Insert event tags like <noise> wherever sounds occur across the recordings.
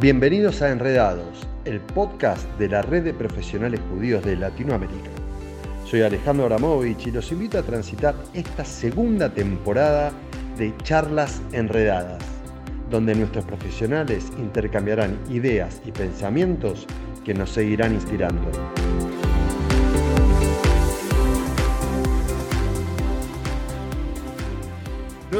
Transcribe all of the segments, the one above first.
Bienvenidos a Enredados, el podcast de la Red de Profesionales Judíos de Latinoamérica. Soy Alejandro Abramovich y los invito a transitar esta segunda temporada de Charlas Enredadas, donde nuestros profesionales intercambiarán ideas y pensamientos que nos seguirán inspirando.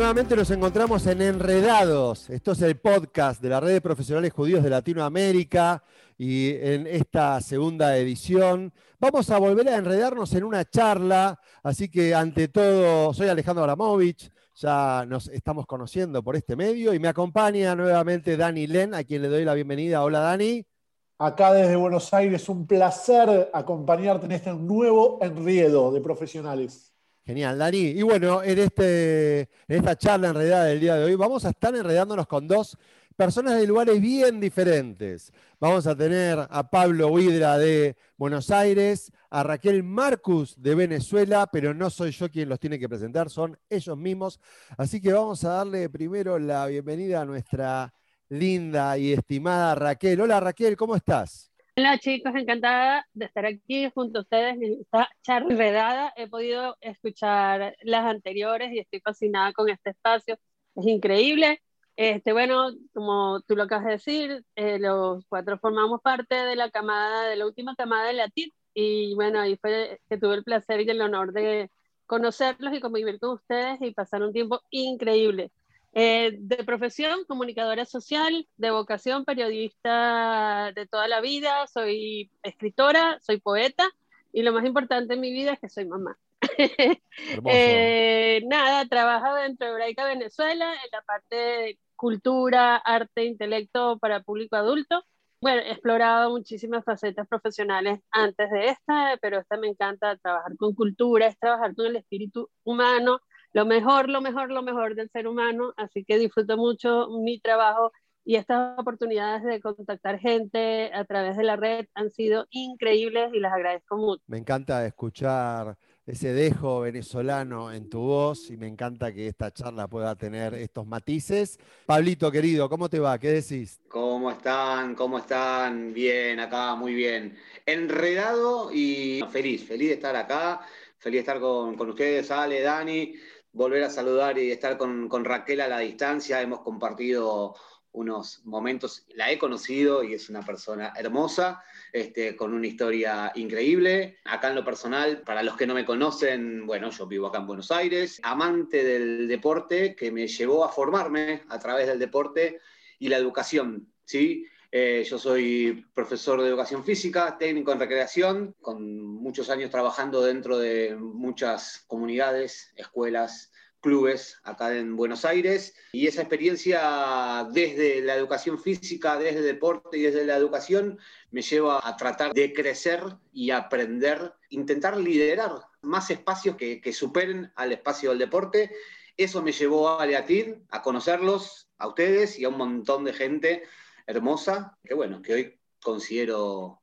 Nuevamente nos encontramos en Enredados. Esto es el podcast de la Red de Profesionales Judíos de Latinoamérica y en esta segunda edición vamos a volver a enredarnos en una charla. Así que ante todo, soy Alejandro Abramovich, ya nos estamos conociendo por este medio y me acompaña nuevamente Dani Len, a quien le doy la bienvenida. Hola Dani. Acá desde Buenos Aires, un placer acompañarte en este nuevo enredo de profesionales. Genial, Dani. Y bueno, en, este, en esta charla enredada del día de hoy vamos a estar enredándonos con dos personas de lugares bien diferentes. Vamos a tener a Pablo Huidra de Buenos Aires, a Raquel Marcus de Venezuela, pero no soy yo quien los tiene que presentar, son ellos mismos. Así que vamos a darle primero la bienvenida a nuestra linda y estimada Raquel. Hola Raquel, ¿cómo estás? Hola chicos, encantada de estar aquí junto a ustedes en esta charla enredada. He podido escuchar las anteriores y estoy fascinada con este espacio. Es increíble. Este, bueno, como tú lo acabas de decir, eh, los cuatro formamos parte de la camada, de la última camada de la TIT y bueno, ahí fue que tuve el placer y el honor de conocerlos y convivir con ustedes y pasar un tiempo increíble. Eh, de profesión, comunicadora social, de vocación, periodista de toda la vida, soy escritora, soy poeta y lo más importante en mi vida es que soy mamá. <laughs> eh, nada, trabajo dentro de Hebraica Venezuela en la parte de cultura, arte, intelecto para público adulto. Bueno, he explorado muchísimas facetas profesionales antes de esta, pero esta me encanta trabajar con cultura, es trabajar con el espíritu humano, lo mejor, lo mejor, lo mejor del ser humano, así que disfruto mucho mi trabajo y estas oportunidades de contactar gente a través de la red han sido increíbles y las agradezco mucho. Me encanta escuchar ese dejo venezolano en tu voz y me encanta que esta charla pueda tener estos matices. Pablito, querido, ¿cómo te va? ¿Qué decís? ¿Cómo están? ¿Cómo están? Bien, acá, muy bien. Enredado y feliz, feliz de estar acá, feliz de estar con, con ustedes, Ale, Dani volver a saludar y estar con, Raquel a la distancia. Hemos compartido unos momentos, la he conocido y es una persona hermosa, este, con una historia increíble. Acá en lo personal, para los que no me conocen, bueno, yo vivo acá en Buenos Aires, amante del deporte que me llevó a formarme a través del deporte y la educación, ¿sí? Eh, yo soy profesor de educación física, técnico en recreación, con muchos años trabajando dentro de muchas comunidades, escuelas, clubes acá en Buenos Aires. Y esa experiencia desde la educación física, desde el deporte y desde la educación me lleva a tratar de crecer y aprender, intentar liderar más espacios que, superen al espacio del deporte. Eso me llevó a Leatid, a conocerlos, a ustedes y a un montón de gente hermosa, que bueno, que hoy considero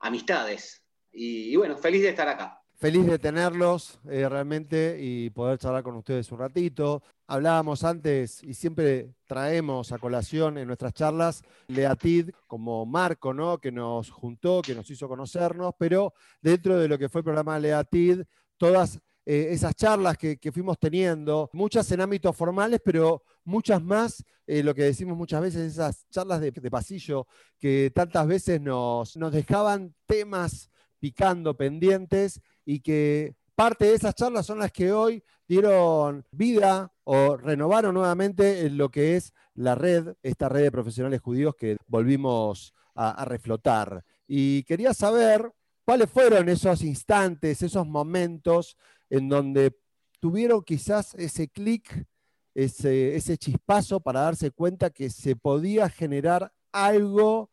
amistades. Y, bueno, feliz de estar acá. Feliz de tenerlos eh, realmente y poder charlar con ustedes un ratito. Hablábamos antes y siempre traemos a colación en nuestras charlas Leatid como marco, ¿no? Que nos juntó, que nos hizo conocernos, pero dentro de lo que fue el programa Leatid, todas eh, esas charlas que, fuimos teniendo, muchas en ámbitos formales, pero muchas más, eh, lo que decimos muchas veces, esas charlas de, pasillo que tantas veces nos, nos dejaban temas picando, pendientes, y que parte de esas charlas son las que hoy dieron vida o renovaron nuevamente lo que es la red, esta red de profesionales judíos que volvimos a reflotar. Y quería saber cuáles fueron esos instantes, esos momentos en donde tuvieron quizás ese clic, ese, ese chispazo para darse cuenta que se podía generar algo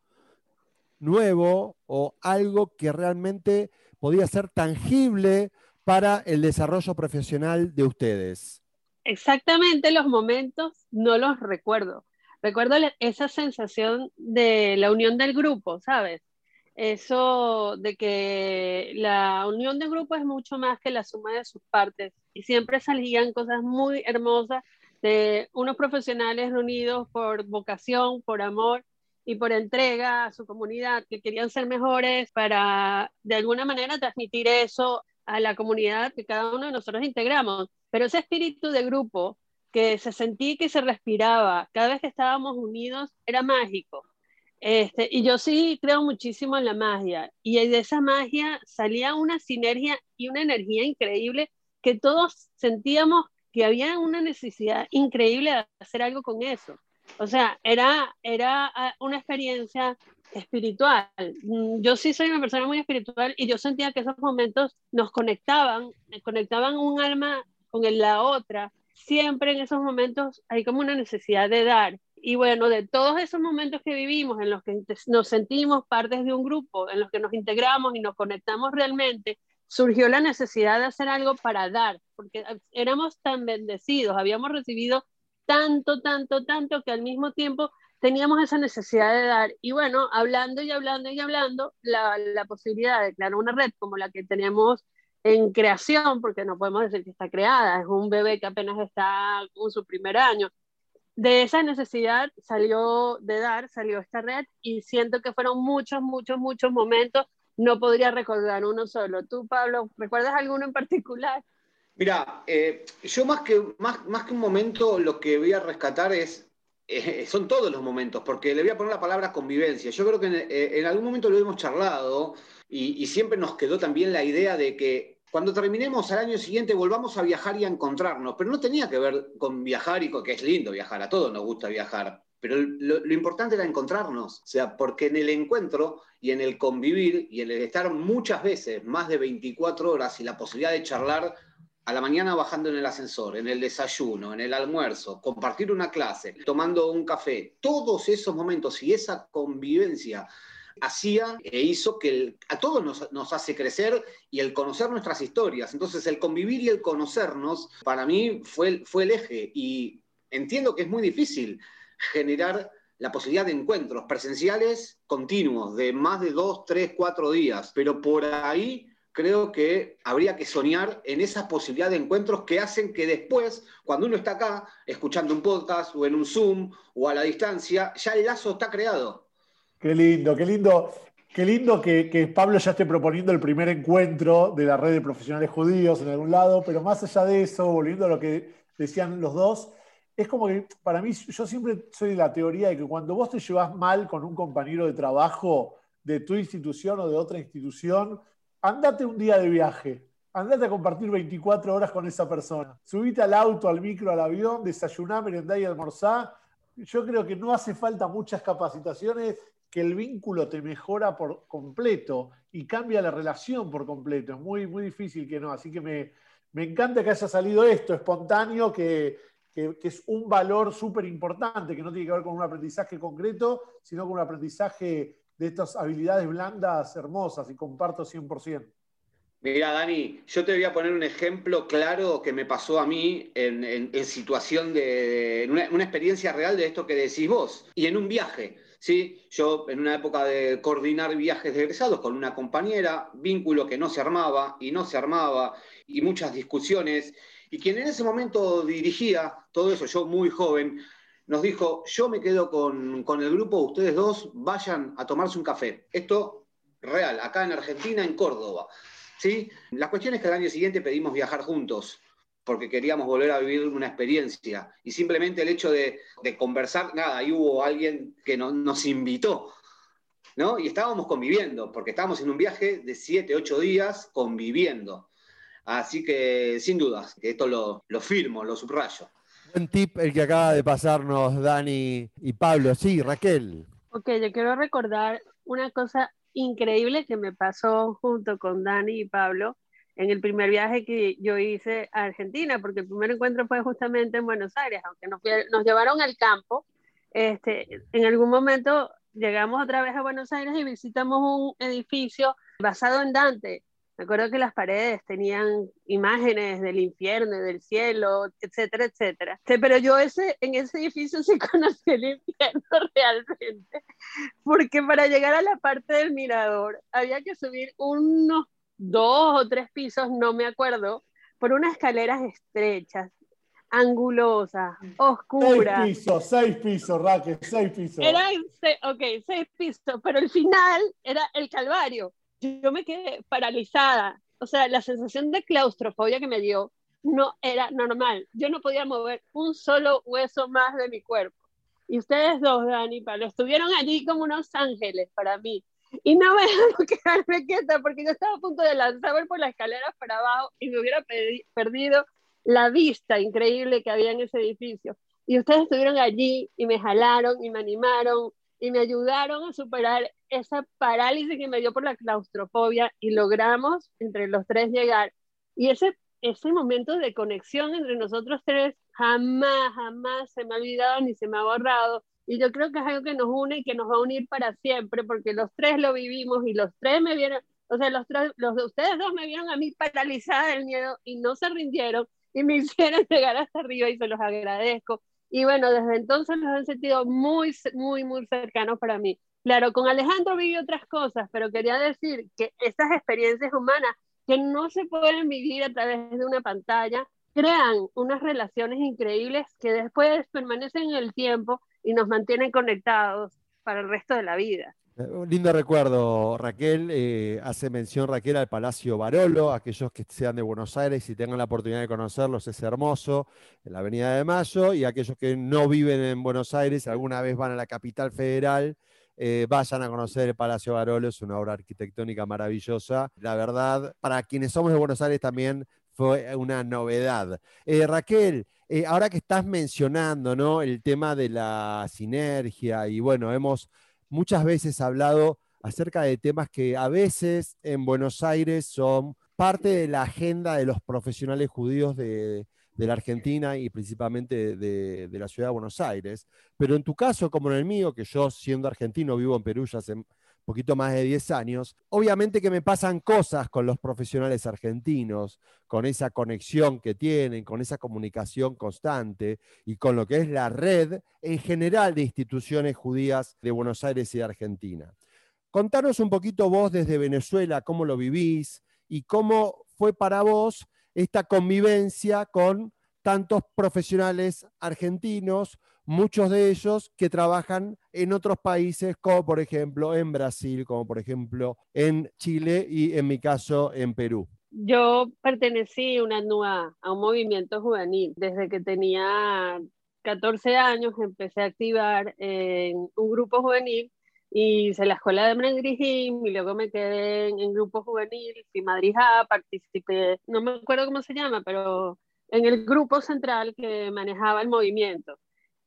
nuevo o algo que realmente podía ser tangible para el desarrollo profesional de ustedes. Exactamente los momentos no los recuerdo. Recuerdo esa sensación de la unión del grupo, ¿sabes? Eso de que la unión de grupo es mucho más que la suma de sus partes y siempre salían cosas muy hermosas de unos profesionales reunidos por vocación, por amor y por entrega a su comunidad, que querían ser mejores para de alguna manera transmitir eso a la comunidad que cada uno de nosotros integramos. Pero ese espíritu de grupo que se sentía que se respiraba cada vez que estábamos unidos era mágico. Este, y yo sí creo muchísimo en la magia. Y de esa magia salía una sinergia y una energía increíble que todos sentíamos que había una necesidad increíble de hacer algo con eso. O sea, era, era ah, una experiencia espiritual. Mm, yo sí soy una persona muy espiritual y yo sentía que esos momentos nos conectaban, conectaban un alma con la otra. Siempre en esos momentos hay como una necesidad de dar. Y bueno, de todos esos momentos que vivimos, en los que nos sentimos partes de un grupo, en los que nos integramos y nos conectamos realmente, surgió la necesidad de hacer algo para dar, porque éramos tan bendecidos, habíamos recibido tanto, tanto, tanto que al mismo tiempo teníamos esa necesidad de dar. Y bueno, hablando y hablando y hablando, la, la posibilidad de crear una red como la que tenemos en creación, porque no podemos decir que está creada, es un bebé que apenas está en su primer año. De esa necesidad salió de dar, salió esta red y siento que fueron muchos, muchos, muchos momentos. No podría recordar uno solo. Tú, Pablo, ¿recuerdas alguno en particular? Mira, eh, yo más que, más, más que un momento lo que voy a rescatar es, eh, son todos los momentos, porque le voy a poner la palabra convivencia. Yo creo que en, eh, algún momento lo hemos charlado y, siempre nos quedó también la idea de que cuando terminemos al año siguiente volvamos a viajar y a encontrarnos, pero no tenía que ver con viajar y con que es lindo viajar, a todos nos gusta viajar, pero lo, lo, importante era encontrarnos, o sea, porque en el encuentro y en el convivir y en el estar muchas veces, más de 24 horas y la posibilidad de charlar a la mañana bajando en el ascensor, en el desayuno, en el almuerzo, compartir una clase, tomando un café, todos esos momentos y esa convivencia hacía e hizo que a todos nos, hace crecer y el conocer nuestras historias. Entonces el convivir y el conocernos para mí fue, fue el eje y entiendo que es muy difícil generar la posibilidad de encuentros presenciales continuos de más de dos, tres, cuatro días, pero por ahí creo que habría que soñar en esa posibilidad de encuentros que hacen que después, cuando uno está acá, escuchando un podcast o en un Zoom o a la distancia, ya el lazo está creado. Qué lindo, qué lindo. Qué lindo que, Pablo ya esté proponiendo el primer encuentro de la red de profesionales judíos en algún lado, pero más allá de eso, volviendo a lo que decían los dos, es como que para mí, yo siempre soy de la teoría de que cuando vos te llevas mal con un compañero de trabajo de tu institución o de otra institución, andate un día de viaje, andate a compartir 24 horas con esa persona. Subite al auto, al micro, al avión, desayuná, merendá y almorzá. Yo creo que no hace falta muchas capacitaciones, que el vínculo te mejora por completo y cambia la relación por completo. Es muy, muy difícil que no. Así que me, encanta que haya salido esto espontáneo, que, que es un valor súper importante, que no tiene que ver con un aprendizaje concreto, sino con un aprendizaje de estas habilidades blandas hermosas y comparto 100%. Mira, Dani, yo te voy a poner un ejemplo claro que me pasó a mí en, situación de, en una, experiencia real de esto que decís vos, y en un viaje. ¿Sí? Yo en una época de coordinar viajes de egresados con una compañera, vínculo que no se armaba y no se armaba, y muchas discusiones, y quien en ese momento dirigía todo eso, yo muy joven, nos dijo, yo me quedo con, el grupo, ustedes dos vayan a tomarse un café. Esto real, acá en Argentina, en Córdoba. ¿sí? La cuestión es que al año siguiente pedimos viajar juntos porque queríamos volver a vivir una experiencia. Y simplemente el hecho de, conversar, nada, ahí hubo alguien que nos invitó, ¿no? Y estábamos conviviendo, porque estábamos en un viaje de siete, ocho días conviviendo. Así que, sin dudas, que esto lo, lo firmo, lo subrayo. Buen tip el que acaba de pasarnos Dani y Pablo. Sí, Raquel. Ok, yo quiero recordar una cosa increíble que me pasó junto con Dani y Pablo en el primer viaje que yo hice a Argentina, porque el primer encuentro fue justamente en Buenos Aires, aunque nos, nos llevaron al campo. Este, en algún momento llegamos otra vez a Buenos Aires y visitamos un edificio basado en Dante, me acuerdo que las paredes tenían imágenes del infierno, del cielo, etcétera, etcétera. Pero yo ese, en ese edificio sí <laughs> conocí el infierno realmente, porque para llegar a la parte del mirador había que subir unos dos o tres pisos, no me acuerdo, por unas escaleras estrechas. angulosa, oscura. Seis pisos, seis pisos, Raquel, seis pisos. Eran, ok, seis pisos, pero el final era el calvario. Yo me quedé paralizada. O sea, la sensación de claustrofobia que me dio no era normal. Yo no podía mover un solo hueso más de mi cuerpo. Y ustedes dos, Dani y Pablo, estuvieron allí como unos ángeles para mí. Y no me <laughs> dejaron quedarme quieta porque yo estaba a punto de lanzarme por la escalera para abajo y me hubiera perdido la vista increíble que había en ese edificio. Y ustedes estuvieron allí y me jalaron y me animaron y me ayudaron a superar esa parálisis que me dio por la claustrofobia y logramos entre los tres llegar. Y ese, ese momento de conexión entre nosotros tres jamás, jamás se me ha olvidado ni se me ha borrado. Y yo creo que es algo que nos une y que nos va a unir para siempre, porque los tres lo vivimos y los tres me vieron, o sea, los, tres, los de ustedes dos me vieron a mí paralizada del miedo y no se rindieron y me <laughs> hicieron llegar hasta arriba y se los agradezco. Y bueno, desde entonces los he sentido muy, muy, muy cercanos para mí. Claro, con Alejandro viví otras cosas, pero quería decir que estas experiencias humanas que no se pueden vivir a través de una pantalla, crean unas relaciones increíbles que después permanecen en el tiempo y nos mantienen conectados para el resto de la vida. Eh, un lindo recuerdo, Raquel. Eh, hace mención Raquel al Palacio Barolo. Aquellos que sean de Buenos Aires y tengan la oportunidad de conocerlos, es hermoso, en la Avenida de Mayo. Y aquellos que no viven en Buenos Aires, alguna vez van a la capital federal, eh, vayan a conocer el Palacio Barolo. Es una obra arquitectónica maravillosa. La verdad, para quienes somos de Buenos Aires también fue una novedad. Raquel, ahora que estás mencionando ¿no? el tema de la sinergia y bueno, hemos muchas veces hablado acerca de temas que a veces en Buenos Aires son parte de la agenda de los profesionales judíos de, la Argentina y principalmente de, de, la ciudad de Buenos Aires. Pero en tu caso, como en el mío, que yo siendo argentino vivo en Perú ya hace poquito más de 10 años, obviamente que me pasan cosas con los profesionales argentinos, con esa conexión que tienen, con esa comunicación constante y con lo que es la red en general de instituciones judías de Buenos Aires y de Argentina. Contanos un poquito vos desde Venezuela, cómo lo vivís y cómo fue para vos esta convivencia con tantos profesionales argentinos, muchos de ellos que trabajan en otros países, como por ejemplo en Brasil, como por ejemplo en Chile y en mi caso en Perú. Yo pertenecí una NUA, a un movimiento juvenil. Desde que tenía 14 años empecé a activar en un grupo juvenil hice la escuela de Mendigrim y luego me quedé en, grupo juvenil, fui Madrid participé, no me acuerdo cómo se llama, pero en el grupo central que manejaba el movimiento.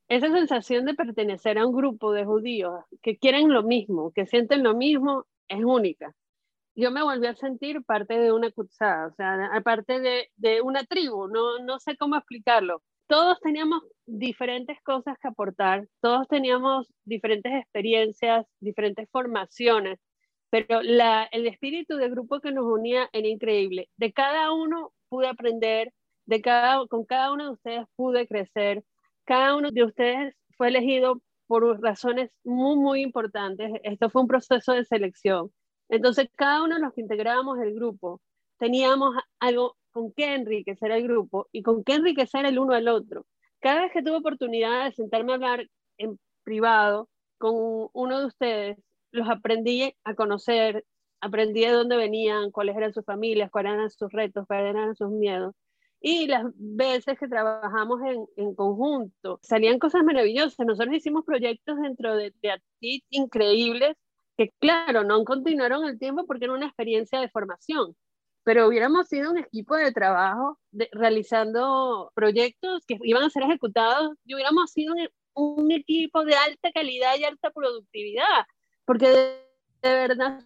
Esa sensación de pertenecer a un grupo de judíos que quieren lo mismo, que sienten lo mismo, es única. Yo me volví a sentir parte de una cutzada, o sea, aparte de, de una tribu, no, no sé cómo explicarlo. Todos teníamos diferentes cosas que aportar, todos teníamos diferentes experiencias, diferentes formaciones, pero la, el espíritu de grupo que nos unía era increíble. De cada uno pude aprender, de cada, con cada uno de ustedes pude crecer, cada uno de ustedes fue elegido por razones muy, muy importantes. Esto fue un proceso de selección. Entonces, cada uno de los que integrábamos el grupo teníamos algo con qué enriquecer el grupo y con qué enriquecer el uno al otro. Cada vez que tuve oportunidad de sentarme a hablar en privado con uno de ustedes, los aprendí a conocer, aprendí de dónde venían, cuáles eran sus familias, cuáles eran sus retos, cuáles eran sus miedos. Y las veces que trabajamos en, en, conjunto, salían cosas maravillosas. Nosotros hicimos proyectos dentro de, de increíbles que, claro, no continuaron el tiempo porque era una experiencia de formación, pero hubiéramos sido un equipo de trabajo realizando proyectos que iban a ser ejecutados y hubiéramos sido un, un, equipo de alta calidad y alta productividad, porque de, de verdad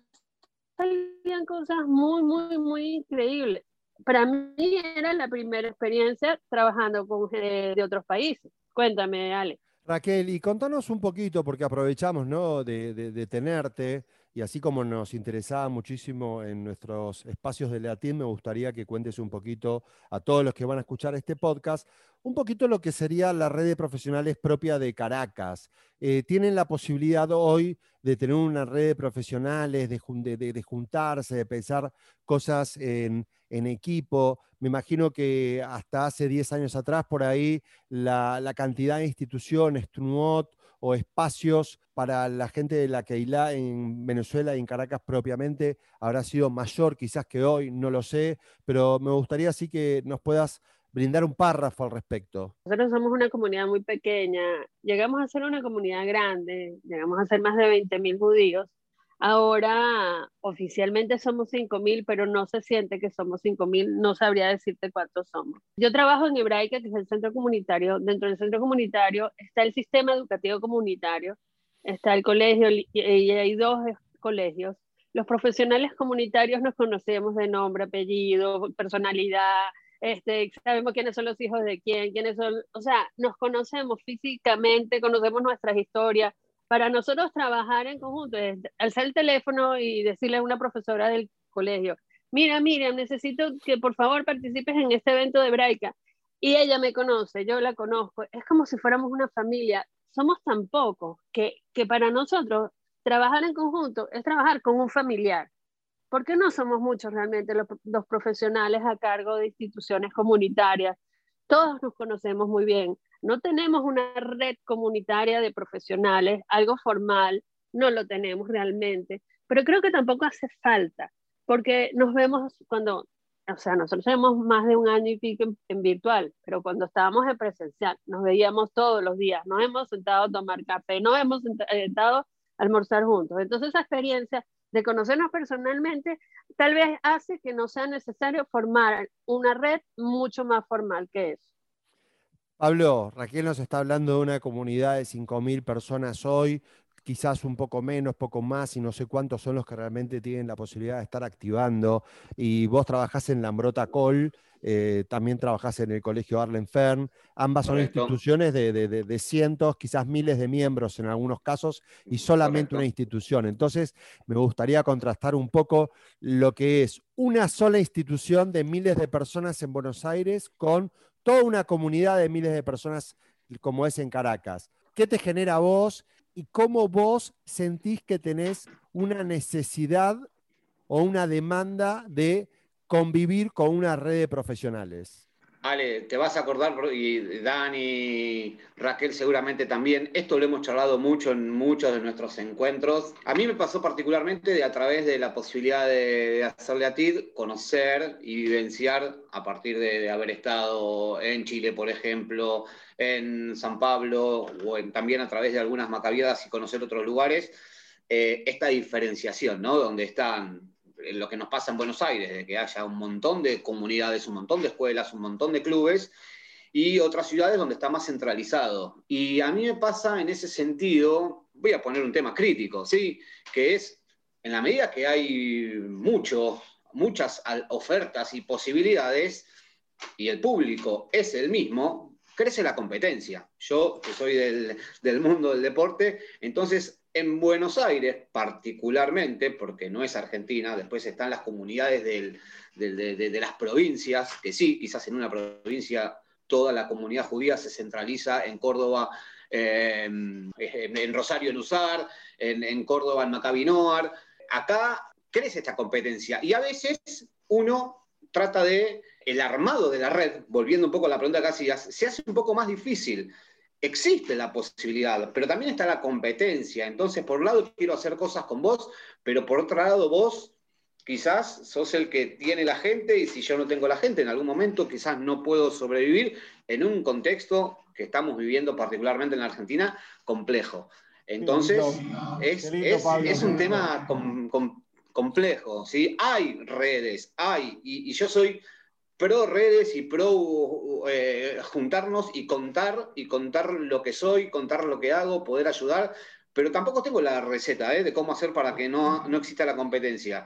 salían cosas muy, muy, muy increíbles para mí era la primera experiencia trabajando con gente de otros países. Cuéntame, Ale. Raquel, y contanos un poquito, porque aprovechamos ¿no? de, tenerte, y así como nos interesaba muchísimo en nuestros espacios de Leatín, me gustaría que cuentes un poquito a todos los que van a escuchar este podcast, un poquito lo que sería la red de profesionales propia de Caracas. Eh, ¿Tienen la posibilidad hoy de tener una red de profesionales, de, juntarse, de pensar cosas en, equipo? Me imagino que hasta hace 10 años atrás, por ahí, la, la cantidad de instituciones, TRUNOT, o espacios para la gente de la Keilah en Venezuela y en Caracas propiamente habrá sido mayor quizás que hoy, no lo sé, pero me gustaría así que nos puedas brindar un párrafo al respecto. Nosotros somos una comunidad muy pequeña, llegamos a ser una comunidad grande, llegamos a ser más de 20.000 judíos, Ahora oficialmente somos 5.000, pero no se siente que somos 5.000, no sabría decirte cuántos somos. Yo trabajo en Hebraica, que es el centro comunitario. Dentro del centro comunitario está el sistema educativo comunitario, está el colegio y hay dos colegios. Los profesionales comunitarios nos conocemos de nombre, apellido, personalidad, este, sabemos quiénes son los hijos de quién, quiénes son, o sea, nos conocemos físicamente, conocemos nuestras historias, para nosotros trabajar en conjunto es alzar el teléfono y decirle a una profesora del colegio, mira, Miriam, necesito que por favor participes en este evento de Braica. Y ella me conoce, yo la conozco. Es como si fuéramos una familia. Somos tan pocos que, que para nosotros trabajar en conjunto es trabajar con un familiar. Porque no somos muchos realmente los profesionales a cargo de instituciones comunitarias. Todos nos conocemos muy bien. No tenemos una red comunitaria de profesionales, algo formal, no lo tenemos realmente, pero creo que tampoco hace falta, porque nos vemos cuando, o sea, nosotros tenemos más de un año y pico en, virtual, pero cuando estábamos en presencial, nos veíamos todos los días, nos hemos sentado a tomar café, nos hemos sentado a almorzar juntos. Entonces esa experiencia de conocernos personalmente tal vez hace que no sea necesario formar una red mucho más formal que eso. Pablo, Raquel nos está hablando de una comunidad de 5.000 personas hoy, quizás un poco menos, poco más, y no sé cuántos son los que realmente tienen la posibilidad de estar activando. Y vos trabajás en Lambrota Col, eh, también trabajás en el Colegio Arlen Fern. Ambas son instituciones de, cientos, quizás miles de miembros en algunos casos, y solamente una institución. Entonces, me gustaría contrastar un poco lo que es una sola institución de miles de personas en Buenos Aires con toda una comunidad de miles de personas como es en Caracas. ¿Qué te genera vos y cómo vos sentís que tenés una necesidad o una demanda de convivir con una red de profesionales? Ale, te vas a acordar, y Dani, Raquel seguramente también, esto lo hemos charlado mucho en muchos de nuestros encuentros. A mí me pasó particularmente a través de la posibilidad de, hacerle a TID conocer y vivenciar a partir de, haber estado en Chile, por ejemplo, en San Pablo, o también a través de algunas macabiadas y conocer otros lugares, eh, esta diferenciación, ¿no? Donde están lo que nos pasa en Buenos Aires, de que haya un montón de comunidades, un montón de escuelas, un montón de clubes, y otras ciudades donde está más centralizado. Y a mí me pasa en ese sentido, voy a poner un tema crítico, ¿sí? que es, en la medida que hay mucho, muchas ofertas y posibilidades, y el público es el mismo, crece la competencia. Yo, que soy del, del mundo del deporte, entonces en Buenos Aires, particularmente, porque no es Argentina, después están las comunidades de, las provincias, que sí, quizás en una provincia toda la comunidad judía se centraliza en Córdoba, en, Rosario en Usar, en, Córdoba en Maccabi Acá crece esta competencia y a veces uno trata de, el armado de la red, volviendo un poco a la pregunta que hacías, se hace un poco más difícil existe la posibilidad, pero también está la competencia. Entonces, por un lado quiero hacer cosas con vos, pero por otro lado vos quizás sos el que tiene la gente y si yo no tengo la gente, en algún momento quizás no puedo sobrevivir en un contexto que estamos viviendo particularmente en la Argentina complejo. Entonces, es, un tema complejo. ¿sí? Hay redes, hay, y yo soy pro redes y pro eh, juntarnos y contar y contar lo que soy, contar lo que hago, poder ayudar, pero tampoco tengo la receta eh, de cómo hacer para que no, no exista la competencia.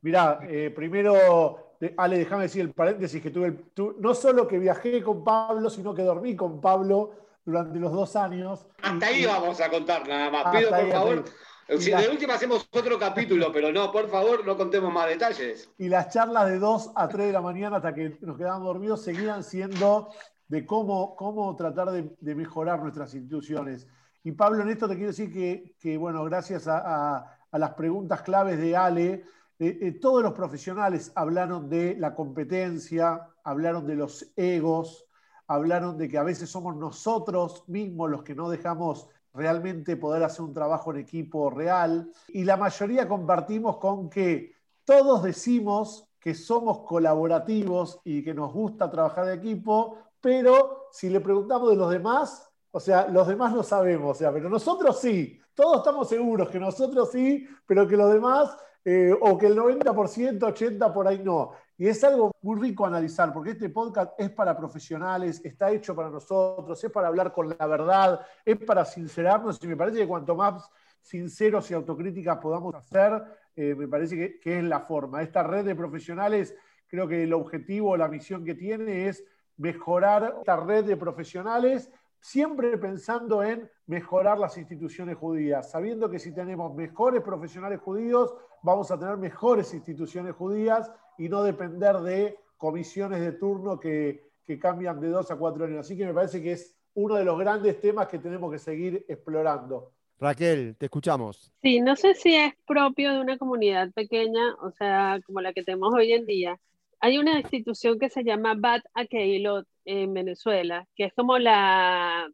Mirá, eh, primero, Ale, déjame decir el paréntesis que tuve, no solo que viajé con Pablo, sino que dormí con Pablo durante los dos años. Hasta ahí vamos a contar nada más. Pido por favor Si de última hacemos otro capítulo, pero no, por favor, no contemos más detalles. Y las charlas de 2 a 3 de la mañana hasta que nos quedábamos dormidos seguían siendo de cómo, cómo tratar de, mejorar nuestras instituciones. Y Pablo, en esto te quiero decir que, bueno, gracias a, las preguntas claves de Ale, eh, eh, todos los profesionales hablaron de la competencia, hablaron de los egos, hablaron de que a veces somos nosotros mismos los que no dejamos realmente poder hacer un trabajo en equipo real. Y la mayoría compartimos con que todos decimos que somos colaborativos y que nos gusta trabajar de equipo, pero si le preguntamos de los demás, o sea, los demás no sabemos, o sea, pero nosotros sí, todos estamos seguros que nosotros sí, pero que los demás, eh, o que el 90%, 80% por ahí no. Y es algo muy rico analizar, porque este podcast es para profesionales, está hecho para nosotros, es para hablar con la verdad, es para sincerarnos, y me parece que cuanto más sinceros y autocríticas podamos hacer, eh, me parece que, que, es la forma. Esta red de profesionales, creo que el objetivo, la misión que tiene es mejorar esta red de profesionales, siempre pensando en mejorar las instituciones judías, sabiendo que si tenemos mejores profesionales judíos, vamos a tener mejores instituciones judías y no depender de comisiones de turno que, cambian de dos a cuatro años. Así que me parece que es uno de los grandes temas que tenemos que seguir explorando. Raquel, te escuchamos. Sí, no sé si es propio de una comunidad pequeña, o sea, como la que tenemos hoy en día. Hay una institución que se llama Bat Akeilot en Venezuela, que es como la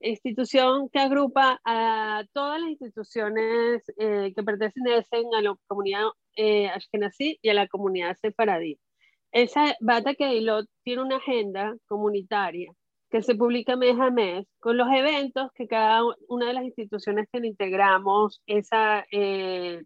institución que agrupa a todas las instituciones eh, que pertenecen a la comunidad eh, Ashkenazí y a la comunidad sefaradí. Esa Bata Keilot tiene una agenda comunitaria que se publica mes a mes con los eventos que cada una de las instituciones que integramos esa, eh,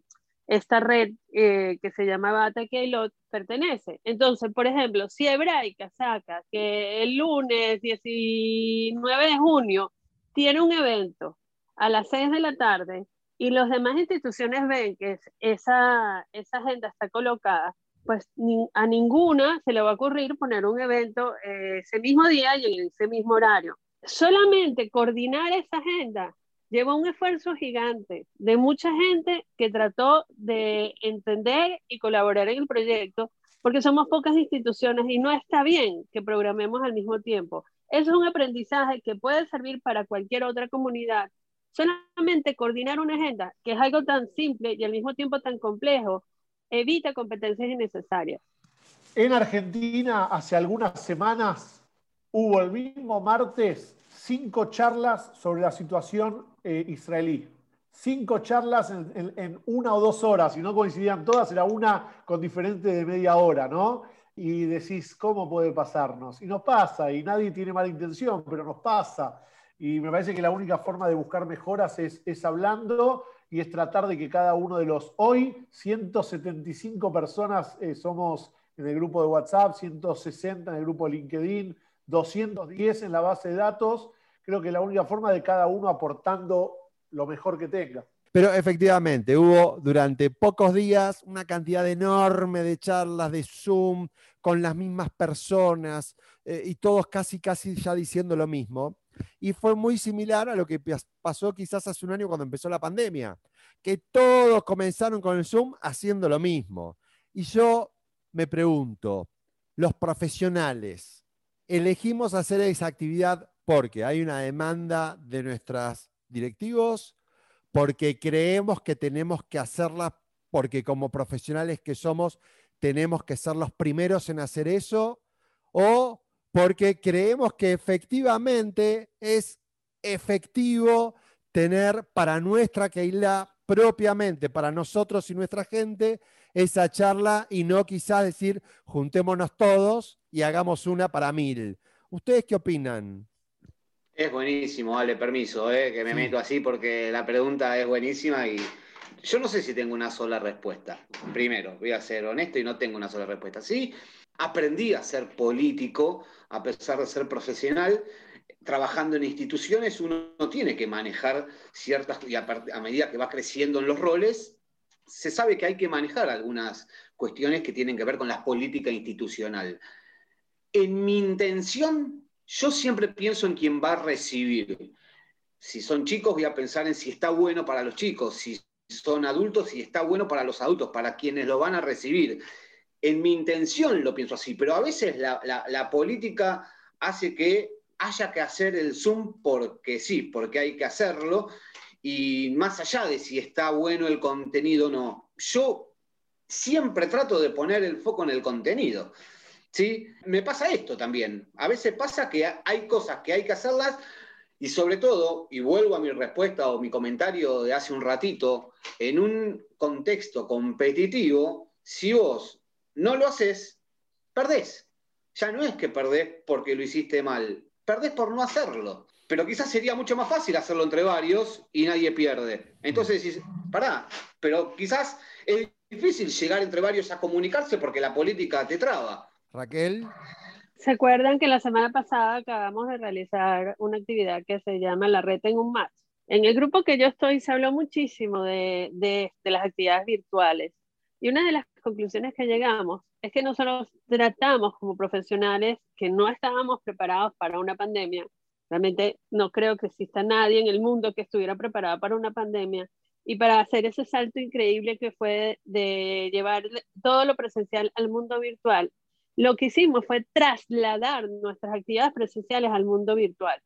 esta red eh, que se llama Bata Keilot pertenece. Entonces, por ejemplo, si Hebraica saca que el lunes 19 de junio tiene un evento a las 6 de la tarde y las demás instituciones ven que esa, esa agenda está colocada, pues a ninguna se le va a ocurrir poner un evento eh, ese mismo día y en ese mismo horario. Solamente coordinar esa agenda lleva un esfuerzo gigante de mucha gente que trató de entender y colaborar en el proyecto, porque somos pocas instituciones y no está bien que programemos al mismo tiempo. Eso es un aprendizaje que puede servir para cualquier otra comunidad Solamente coordinar una agenda, que es algo tan simple y al mismo tiempo tan complejo, evita competencias innecesarias. En Argentina, hace algunas semanas, hubo el mismo martes cinco charlas sobre la situación eh, israelí. Cinco charlas en, una o dos horas, y no coincidían todas, era una con diferente de media hora, ¿no? Y decís, ¿cómo puede pasarnos? Y nos pasa, y nadie tiene mala intención, pero nos pasa. Y me parece que la única forma de buscar mejoras es, es hablando y es tratar de que cada uno de los hoy 175 personas eh, somos en el grupo de WhatsApp, 160 en el grupo de LinkedIn, 210 en la base de datos. Creo que la única forma de cada uno aportando lo mejor que tenga. Pero efectivamente, hubo durante pocos días una cantidad enorme de charlas de Zoom con las mismas personas eh, y todos casi, casi ya diciendo lo mismo. Y fue muy similar a lo que pasó quizás hace un año cuando empezó la pandemia, que todos comenzaron con el Zoom haciendo lo mismo. Y yo me pregunto, los profesionales, elegimos hacer esa actividad porque hay una demanda de nuestros directivos, porque creemos que tenemos que hacerla, porque como profesionales que somos, tenemos que ser los primeros en hacer eso, o porque creemos que efectivamente es efectivo tener para nuestra Keila propiamente, para nosotros y nuestra gente, esa charla y no quizás decir juntémonos todos y hagamos una para mil. ¿Ustedes qué opinan? Es buenísimo, dale permiso, eh, que me meto así porque la pregunta es buenísima y yo no sé si tengo una sola respuesta. Primero, voy a ser honesto y no tengo una sola respuesta. Sí, aprendí a ser político, a pesar de ser profesional, trabajando en instituciones uno tiene que manejar ciertas, y a, medida que va creciendo en los roles, se sabe que hay que manejar algunas cuestiones que tienen que ver con la política institucional. En mi intención, yo siempre pienso en quien va a recibir. Si son chicos, voy a pensar en si está bueno para los chicos. Si son adultos y está bueno para los adultos, para quienes lo van a recibir. En mi intención lo pienso así, pero a veces la, política hace que haya que hacer el Zoom porque sí, porque hay que hacerlo, y más allá de si está bueno el contenido o no. Yo siempre trato de poner el foco en el contenido. ¿Sí? Me pasa esto también. A veces pasa que hay cosas que hay que hacerlas y sobre todo, y vuelvo a mi respuesta o mi comentario de hace un ratito, en un contexto competitivo, si vos no lo haces, perdés. Ya no es que perdés porque lo hiciste mal, perdés por no hacerlo. Pero quizás sería mucho más fácil hacerlo entre varios y nadie pierde. Entonces decís, pará, pero quizás es difícil llegar entre varios a comunicarse porque la política te traba. Raquel. ¿Se acuerdan que la semana pasada acabamos de realizar una actividad que se llama La Red en un Match? En el grupo que yo estoy se habló muchísimo de, de, las actividades virtuales y una de las conclusiones que llegamos es que nosotros tratamos como profesionales que no estábamos preparados para una pandemia. Realmente no creo que exista nadie en el mundo que estuviera preparado para una pandemia y para hacer ese salto increíble que fue de llevar todo lo presencial al mundo virtual lo que hicimos fue trasladar nuestras actividades presenciales al mundo virtual,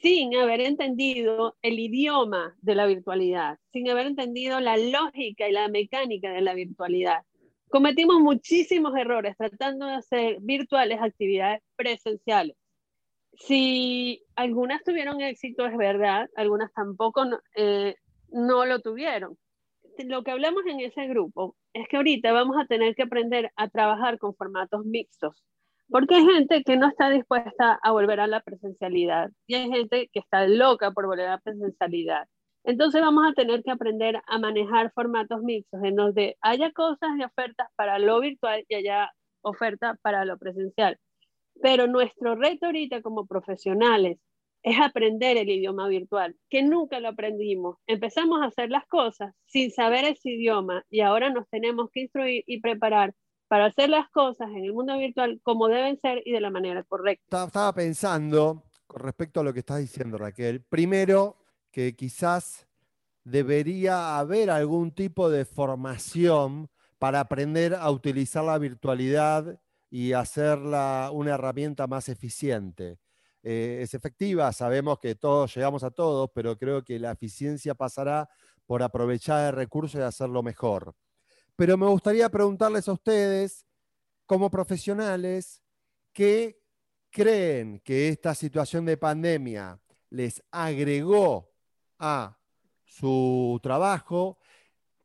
sin haber entendido el idioma de la virtualidad, sin haber entendido la lógica y la mecánica de la virtualidad. Cometimos muchísimos errores tratando de hacer virtuales actividades presenciales. Si algunas tuvieron éxito, es verdad, algunas tampoco eh, no lo tuvieron. Lo que hablamos en ese grupo es que ahorita vamos a tener que aprender a trabajar con formatos mixtos, porque hay gente que no está dispuesta a volver a la presencialidad y hay gente que está loca por volver a la presencialidad. Entonces vamos a tener que aprender a manejar formatos mixtos en donde haya cosas y ofertas para lo virtual y haya oferta para lo presencial. Pero nuestro reto ahorita como profesionales es aprender el idioma virtual, que nunca lo aprendimos. Empezamos a hacer las cosas sin saber ese idioma y ahora nos tenemos que instruir y preparar para hacer las cosas en el mundo virtual como deben ser y de la manera correcta. Estaba pensando con respecto a lo que estás diciendo, Raquel. Primero, que quizás debería haber algún tipo de formación para aprender a utilizar la virtualidad y hacerla una herramienta más eficiente. Eh, es efectiva, sabemos que todos llegamos a todos, pero creo que la eficiencia pasará por aprovechar el recurso y hacerlo mejor. Pero me gustaría preguntarles a ustedes, como profesionales, ¿qué creen que esta situación de pandemia les agregó a su trabajo?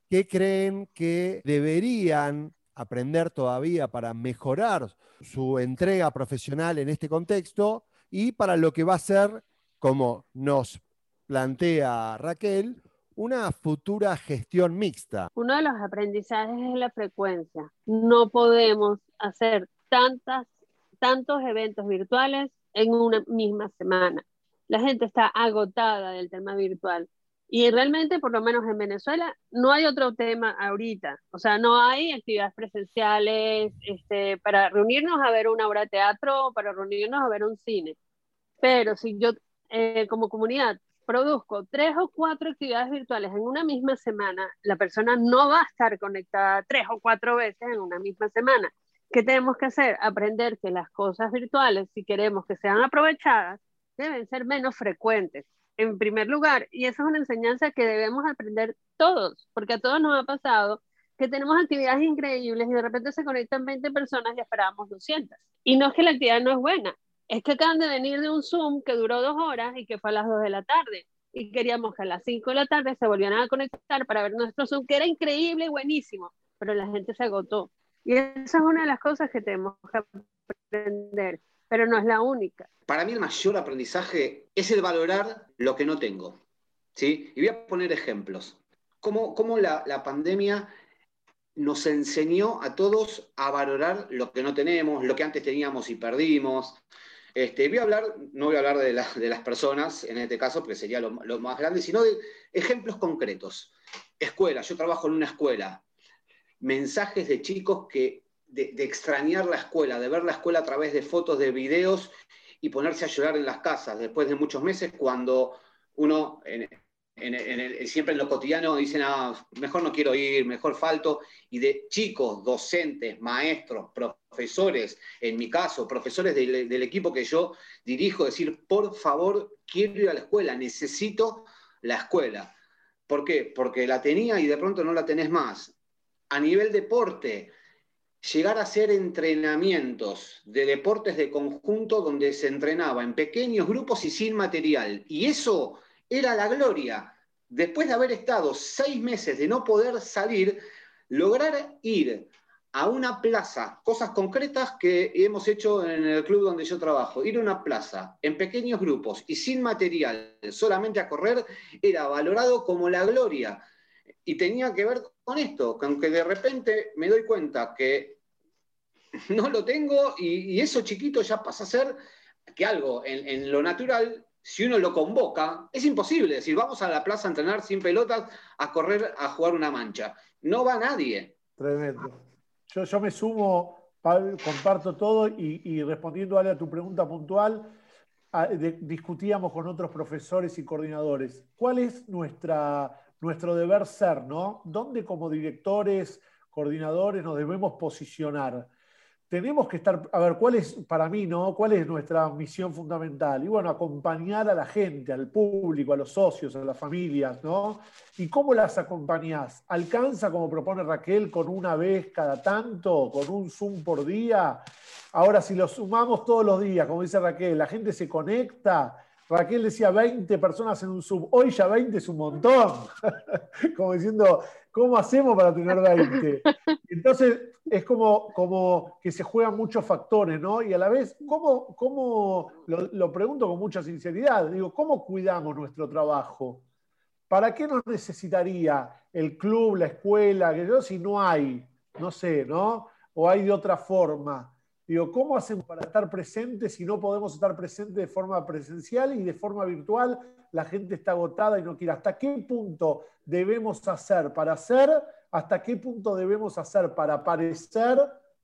¿Qué creen que deberían aprender todavía para mejorar su entrega profesional en este contexto? Y para lo que va a ser, como nos plantea Raquel, una futura gestión mixta. Uno de los aprendizajes es la frecuencia. No podemos hacer tantas, tantos eventos virtuales en una misma semana. La gente está agotada del tema virtual. Y realmente, por lo menos en Venezuela, no hay otro tema ahorita. O sea, no hay actividades presenciales este, para reunirnos a ver una obra de teatro o para reunirnos a ver un cine. Pero si yo, eh, como comunidad, produzco tres o cuatro actividades virtuales en una misma semana, la persona no va a estar conectada tres o cuatro veces en una misma semana. ¿Qué tenemos que hacer? Aprender que las cosas virtuales, si queremos que sean aprovechadas, deben ser menos frecuentes en primer lugar, y esa es una enseñanza que debemos aprender todos, porque a todos nos ha pasado que tenemos actividades increíbles y de repente se conectan 20 personas y esperábamos 200. Y no es que la actividad no es buena, es que acaban de venir de un Zoom que duró dos horas y que fue a las 2 de la tarde. Y queríamos que a las 5 de la tarde se volvieran a conectar para ver nuestro Zoom, que era increíble y buenísimo, pero la gente se agotó. Y esa es una de las cosas que tenemos que aprender pero no es la única. Para mí el mayor aprendizaje es el valorar lo que no tengo. ¿sí? Y voy a poner ejemplos. Cómo, cómo la, la, pandemia nos enseñó a todos a valorar lo que no tenemos, lo que antes teníamos y perdimos. Este, voy a hablar, no voy a hablar de, de las personas en este caso, porque sería lo, lo más grande, sino de ejemplos concretos. Escuela, yo trabajo en una escuela. Mensajes de chicos que de, extrañar la escuela, de ver la escuela a través de fotos, de videos y ponerse a llorar en las casas después de muchos meses cuando uno, en, siempre en lo cotidiano dicen, ah, mejor no quiero ir, mejor falto, y de chicos, docentes, maestros, profesores, en mi caso, profesores del, del equipo que yo dirijo, decir, por favor, quiero ir a la escuela, necesito la escuela. ¿Por qué? Porque la tenía y de pronto no la tenés más. A nivel deporte, llegar a hacer entrenamientos de deportes de conjunto donde se entrenaba en pequeños grupos y sin material. Y eso era la gloria. Después de haber estado seis meses de no poder salir, lograr ir a una plaza, cosas concretas que hemos hecho en el club donde yo trabajo, ir a una plaza en pequeños grupos y sin material, solamente a correr, era valorado como la gloria. Y tenía que ver con esto, que aunque de repente me doy cuenta que <laughs> no lo tengo y, eso chiquito ya pasa a ser que algo en, lo natural, si uno lo convoca, es imposible decir, vamos a la plaza a entrenar sin pelotas, a correr, a jugar una mancha. No va nadie. Tremendo. Yo, yo me sumo, comparto todo y, respondiendo a tu pregunta puntual, discutíamos con otros profesores y coordinadores. ¿Cuál es nuestra nuestro deber ser, ¿no? ¿Dónde como directores, coordinadores nos debemos posicionar? Tenemos que estar, a ver, ¿cuál es para mí, ¿no? ¿Cuál es nuestra misión fundamental? Y bueno, acompañar a la gente, al público, a los socios, a las familias, ¿no? ¿Y cómo las acompañás? ¿Alcanza, como propone Raquel, con una vez cada tanto, con un Zoom por día? Ahora, si lo sumamos todos los días, como dice Raquel, la gente se conecta, Raquel decía 20 personas en un sub, hoy ya 20 es un montón, <laughs> como diciendo, ¿cómo hacemos para tener 20? Entonces es como, como que se juegan muchos factores, ¿no? Y a la vez, ¿cómo, cómo lo, pregunto con mucha sinceridad, digo, ¿cómo cuidamos nuestro trabajo? ¿Para qué nos necesitaría el club, la escuela, que yo, si no hay, no sé, ¿no? O hay de otra forma. Digo, ¿cómo hacemos para estar presentes si no podemos estar presentes de forma presencial y de forma virtual? La gente está agotada y no quiere. ¿Hasta qué punto debemos hacer para hacer? ¿Hasta qué punto debemos hacer para aparecer?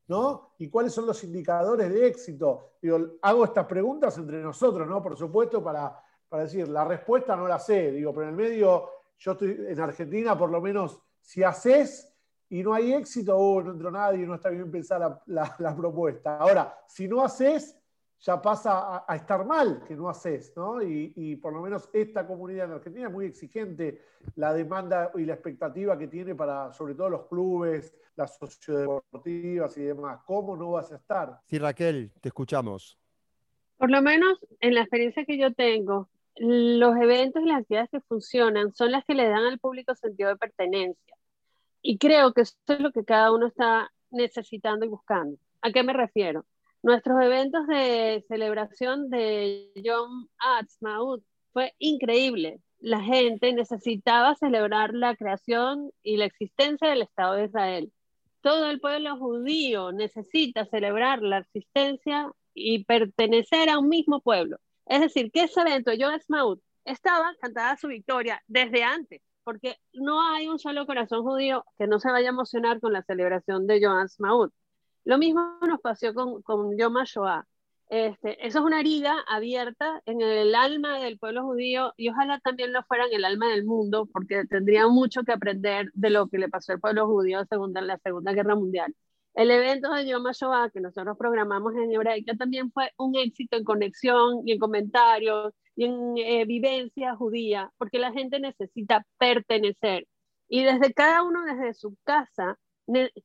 ¿no? ¿Y cuáles son los indicadores de éxito? Digo, hago estas preguntas entre nosotros, ¿no? Por supuesto, para, para decir, la respuesta no la sé, digo, pero en el medio, yo estoy en Argentina, por lo menos, si haces, y no hay éxito, oh, no entró nadie, no está bien pensada la, propuesta. Ahora, si no haces, ya pasa a, estar mal que no haces, ¿no? Y, por lo menos esta comunidad en Argentina es muy exigente la demanda y la expectativa que tiene para, sobre todo los clubes, las sociodeportivas y demás. ¿Cómo no vas a estar? Sí, Raquel, te escuchamos. Por lo menos en la experiencia que yo tengo, los eventos y las actividades que funcionan son las que le dan al público sentido de pertenencia. Y creo que eso es lo que cada uno está necesitando y buscando. ¿A qué me refiero? Nuestros eventos de celebración de John Atzmaut fue increíble. La gente necesitaba celebrar la creación y la existencia del Estado de Israel. Todo el pueblo judío necesita celebrar la existencia y pertenecer a un mismo pueblo. Es decir, que ese evento de John Atzmaut estaba cantada su victoria desde antes porque no hay un solo corazón judío que no se vaya a emocionar con la celebración de Yom Maud. Lo mismo nos pasó con, con Yom HaShoah. Este, eso es una herida abierta en el alma del pueblo judío y ojalá también lo fuera en el alma del mundo, porque tendría mucho que aprender de lo que le pasó al pueblo judío en la Segunda Guerra Mundial. El evento de Yom HaShoah que nosotros programamos en Hebraica también fue un éxito en conexión y en comentarios y en eh, vivencia judía, porque la gente necesita pertenecer. Y desde cada uno, desde su casa,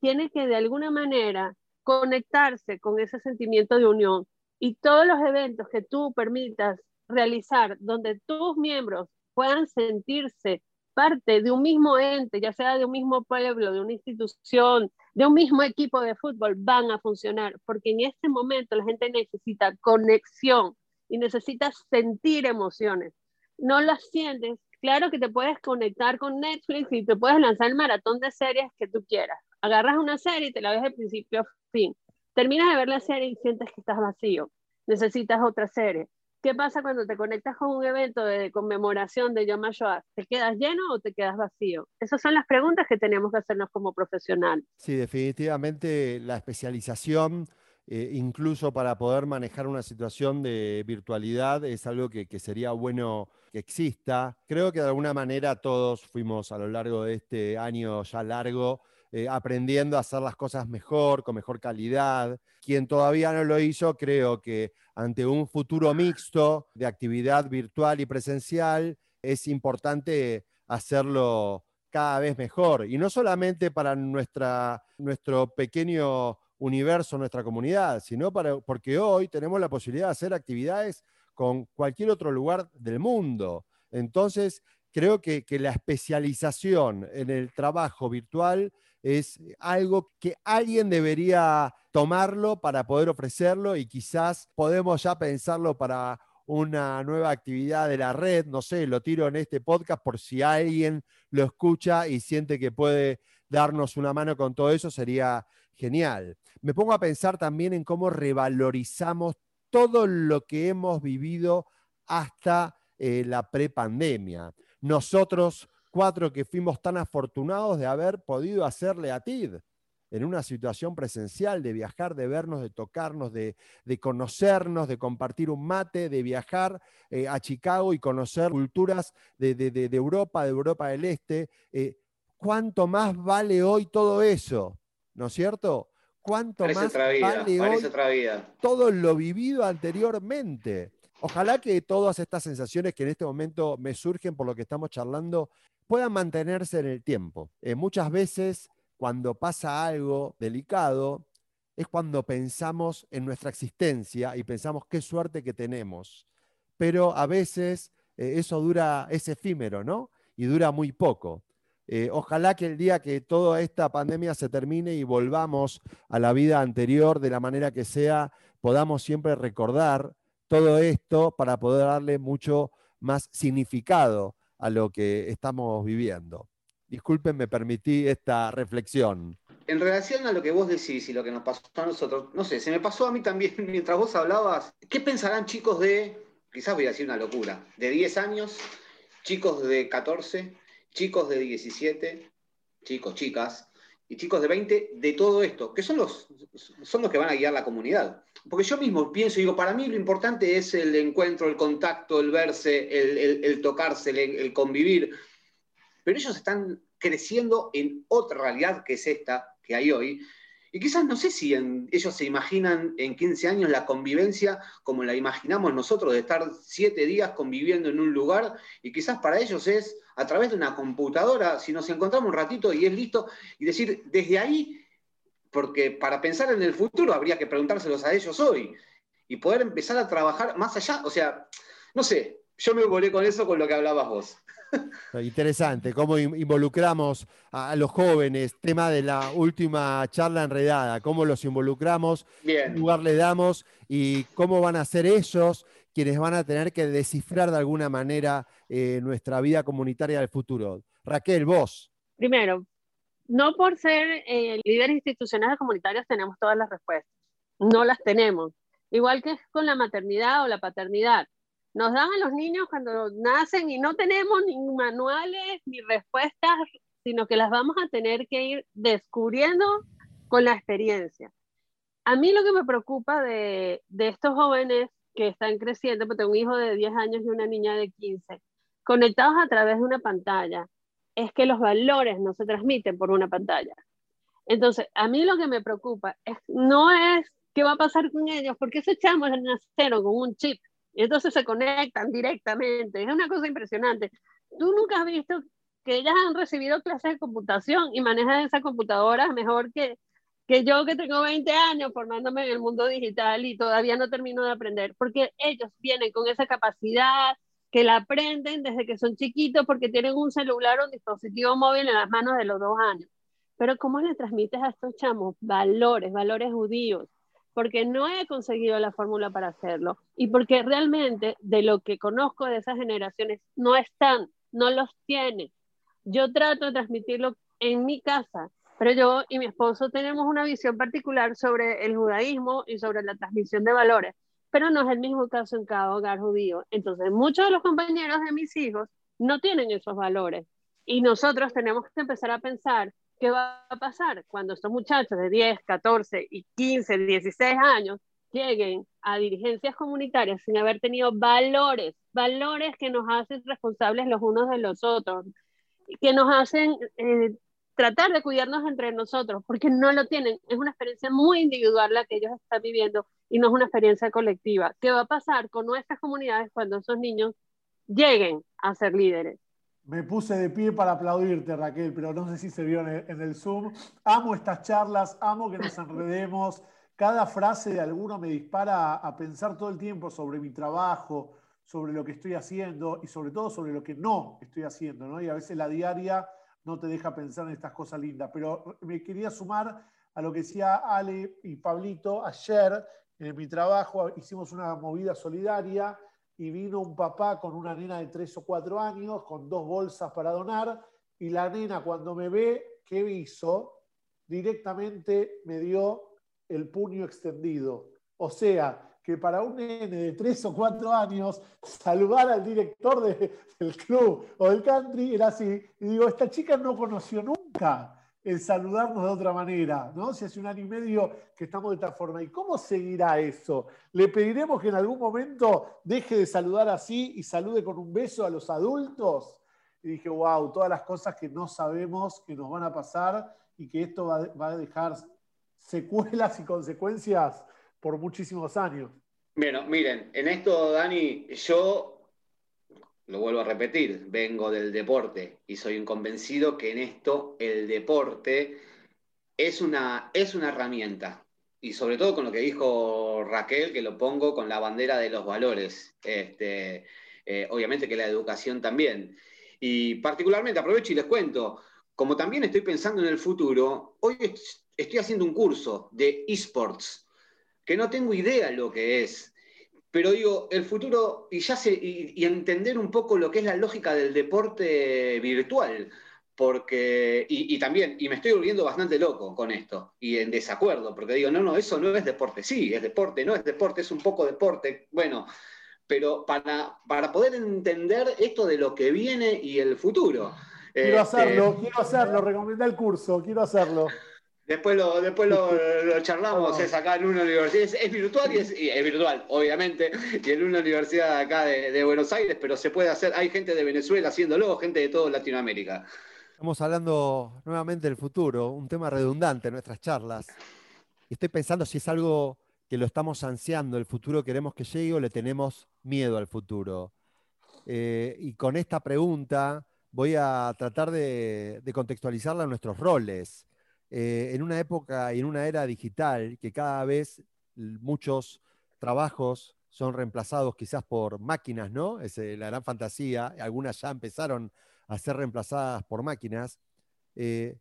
tiene que de alguna manera conectarse con ese sentimiento de unión. Y todos los eventos que tú permitas realizar, donde tus miembros puedan sentirse parte de un mismo ente, ya sea de un mismo pueblo, de una institución, de un mismo equipo de fútbol, van a funcionar, porque en este momento la gente necesita conexión, y necesitas sentir emociones. No las sientes. Claro que te puedes conectar con Netflix y te puedes lanzar el maratón de series que tú quieras. Agarras una serie y te la ves de principio a fin. Terminas de ver la serie y sientes que estás vacío. Necesitas otra serie. ¿Qué pasa cuando te conectas con un evento de conmemoración de Yom HaShoah? ¿Te quedas lleno o te quedas vacío? Esas son las preguntas que tenemos que hacernos como profesionales. Sí, definitivamente la especialización eh, incluso para poder manejar una situación de virtualidad, es algo que, sería bueno que exista. Creo que de alguna manera todos fuimos a lo largo de este año ya largo eh, aprendiendo a hacer las cosas mejor, con mejor calidad. Quien todavía no lo hizo, creo que ante un futuro mixto de actividad virtual y presencial, es importante hacerlo cada vez mejor. Y no solamente para nuestra, nuestro pequeño universo, nuestra comunidad, sino para, porque hoy tenemos la posibilidad de hacer actividades con cualquier otro lugar del mundo. Entonces, creo que, la especialización en el trabajo virtual es algo que alguien debería tomarlo para poder ofrecerlo y quizás podemos ya pensarlo para una nueva actividad de la red, no sé, lo tiro en este podcast por si alguien lo escucha y siente que puede darnos una mano con todo eso, sería genial. Me pongo a pensar también en cómo revalorizamos todo lo que hemos vivido hasta eh, la prepandemia. Nosotros cuatro que fuimos tan afortunados de haber podido hacerle a TID en una situación presencial, de viajar, de vernos, de tocarnos, de, conocernos, de compartir un mate, de viajar eh, a Chicago y conocer culturas de, Europa, de Europa del Este. Eh, ¿Cuánto más vale hoy todo eso? ¿no es cierto? ¿Cuánto más vale hoy todo lo vivido anteriormente? Ojalá que todas estas sensaciones que en este momento me surgen por lo que estamos charlando puedan mantenerse en el tiempo. Eh, muchas veces cuando pasa algo delicado es cuando pensamos en nuestra existencia y pensamos qué suerte que tenemos. Pero a veces eh, eso dura, es efímero, ¿no? Y dura muy poco. Eh, ojalá que el día que toda esta pandemia se termine y volvamos a la vida anterior de la manera que sea, podamos siempre recordar todo esto para poder darle mucho más significado a lo que estamos viviendo. Disculpen, me permití esta reflexión. En relación a lo que vos decís y lo que nos pasó a nosotros, no sé, se me pasó a mí también <laughs> mientras vos hablabas, ¿qué pensarán chicos de, quizás voy a decir una locura, de 10 años, chicos de 14, chicos de 17, chicos, chicas, y chicos de 20, de todo esto, que son los, son los que van a guiar la comunidad. Porque yo mismo pienso, digo, para mí lo importante es el encuentro, el contacto, el verse, el, tocarse, el, convivir. Pero ellos están creciendo en otra realidad que es esta que hay hoy, y quizás no sé si ellos se imaginan en 15 años la convivencia como la imaginamos nosotros, de estar siete días conviviendo en un lugar, y quizás para ellos es a través de una computadora, si nos encontramos un ratito y es listo, y decir, desde ahí, porque para pensar en el futuro habría que preguntárselos a ellos hoy, y poder empezar a trabajar más allá, o sea, no sé, yo me volé con eso con lo que hablabas vos. <laughs> Interesante, cómo involucramos a los jóvenes, tema de la última charla enredada, cómo los involucramos, qué lugar le damos y cómo van a ser ellos quienes van a tener que descifrar de alguna manera eh, nuestra vida comunitaria del futuro. Raquel, vos. Primero, no por ser eh, líderes institucionales comunitarios tenemos todas las respuestas, no las tenemos. Igual que con la maternidad o la paternidad nos dan a los niños cuando nacen y no tenemos ni manuales ni respuestas, sino que las vamos a tener que ir descubriendo con la experiencia. A mí lo que me preocupa de, de estos jóvenes que están creciendo, porque tengo un hijo de 10 años y una niña de 15, conectados a través de una pantalla, es que los valores no se transmiten por una pantalla. Entonces, a mí lo que me preocupa es, no es qué va a pasar con ellos, porque ese chamo nacieron con un chip y entonces se conectan directamente. Es una cosa impresionante. Tú nunca has visto que ellas han recibido clases de computación y manejan esas computadoras mejor que, que yo que tengo 20 años formándome en el mundo digital y todavía no termino de aprender, porque ellos vienen con esa capacidad que la aprenden desde que son chiquitos porque tienen un celular o un dispositivo móvil en las manos de los dos años. Pero ¿cómo le transmites a estos chamos valores, valores judíos? Porque no he conseguido la fórmula para hacerlo y porque realmente de lo que conozco de esas generaciones no están, no los tienen. Yo trato de transmitirlo en mi casa, pero yo y mi esposo tenemos una visión particular sobre el judaísmo y sobre la transmisión de valores, pero no es el mismo caso en cada hogar judío. Entonces, muchos de los compañeros de mis hijos no tienen esos valores y nosotros tenemos que empezar a pensar ¿qué va a pasar cuando estos muchachos de 10, 14 y 15, 16 años lleguen a dirigencias comunitarias sin haber tenido valores, valores que nos hacen responsables los unos de los otros, que nos hacen eh, tratar de cuidarnos entre nosotros, porque no lo tienen. Es una experiencia muy individual la que ellos están viviendo y no es una experiencia colectiva. ¿Qué va a pasar con nuestras comunidades cuando esos niños lleguen a ser líderes? Me puse de pie para aplaudirte, Raquel, pero no sé si se vio en el, Zoom. Amo estas charlas, amo que nos enredemos. Cada frase de alguno me dispara a, pensar todo el tiempo sobre mi trabajo, sobre lo que estoy haciendo y sobre todo sobre lo que no estoy haciendo, ¿no? Y a veces la diaria no te deja pensar en estas cosas lindas. Pero me quería sumar a lo que decía Ale y Pablito. Ayer en mi trabajo hicimos una movida solidaria y vino un papá con una nena de tres o cuatro años, con dos bolsas para donar, y la nena cuando me ve, ¿qué hizo? Directamente me dio el puño extendido. O sea, que para un nene de tres o cuatro años, saludar al director del club o del country era así. Y digo, esta chica no conoció nunca el saludarnos de otra manera, ¿no? Si hace un año y medio que estamos de esta forma. ¿Y cómo seguirá eso? ¿Le pediremos que en algún momento deje de saludar así y salude con un beso a los adultos? Y dije, wow, todas las cosas que no sabemos que nos van a pasar y que esto va, va a dejar secuelas y consecuencias por muchísimos años. Bueno, miren, en esto, Dani, yo lo vuelvo a repetir, vengo del deporte y soy un convencido que en esto el deporte es una, es una herramienta. Y sobre todo con lo que dijo Raquel, que lo pongo con la bandera de los valores. Este, eh, obviamente que la educación también. Y particularmente aprovecho y les cuento, como también estoy pensando en el futuro, hoy estoy haciendo un curso de esports, que no tengo idea lo que es pero digo, el futuro y ya se, y, entender un poco lo que es la lógica del deporte virtual, porque, y, también, y me estoy volviendo bastante loco con esto, y en desacuerdo, porque digo, no, no, eso no es deporte, sí, es deporte, no es deporte, es un poco deporte, bueno, pero para, para poder entender esto de lo que viene y el futuro. Quiero este, hacerlo, quiero hacerlo, recomendé el curso, quiero hacerlo. Después lo, después lo, <laughs> charlamos, es acá en una universidad, es, virtual y es, virtual, obviamente, y en una universidad acá de, Buenos Aires, pero se puede hacer, hay gente de Venezuela haciéndolo, gente de toda Latinoamérica. Estamos hablando nuevamente del futuro, un tema redundante en nuestras charlas. Y estoy pensando si es algo que lo estamos ansiando, el futuro queremos que llegue o le tenemos miedo al futuro. Eh, y con esta pregunta voy a tratar de, de contextualizarla en nuestros roles. Eh, en una época y en una era digital que cada vez muchos trabajos son reemplazados quizás por máquinas, ¿no? Es eh, la gran fantasía, algunas ya empezaron a ser reemplazadas por máquinas. Eh,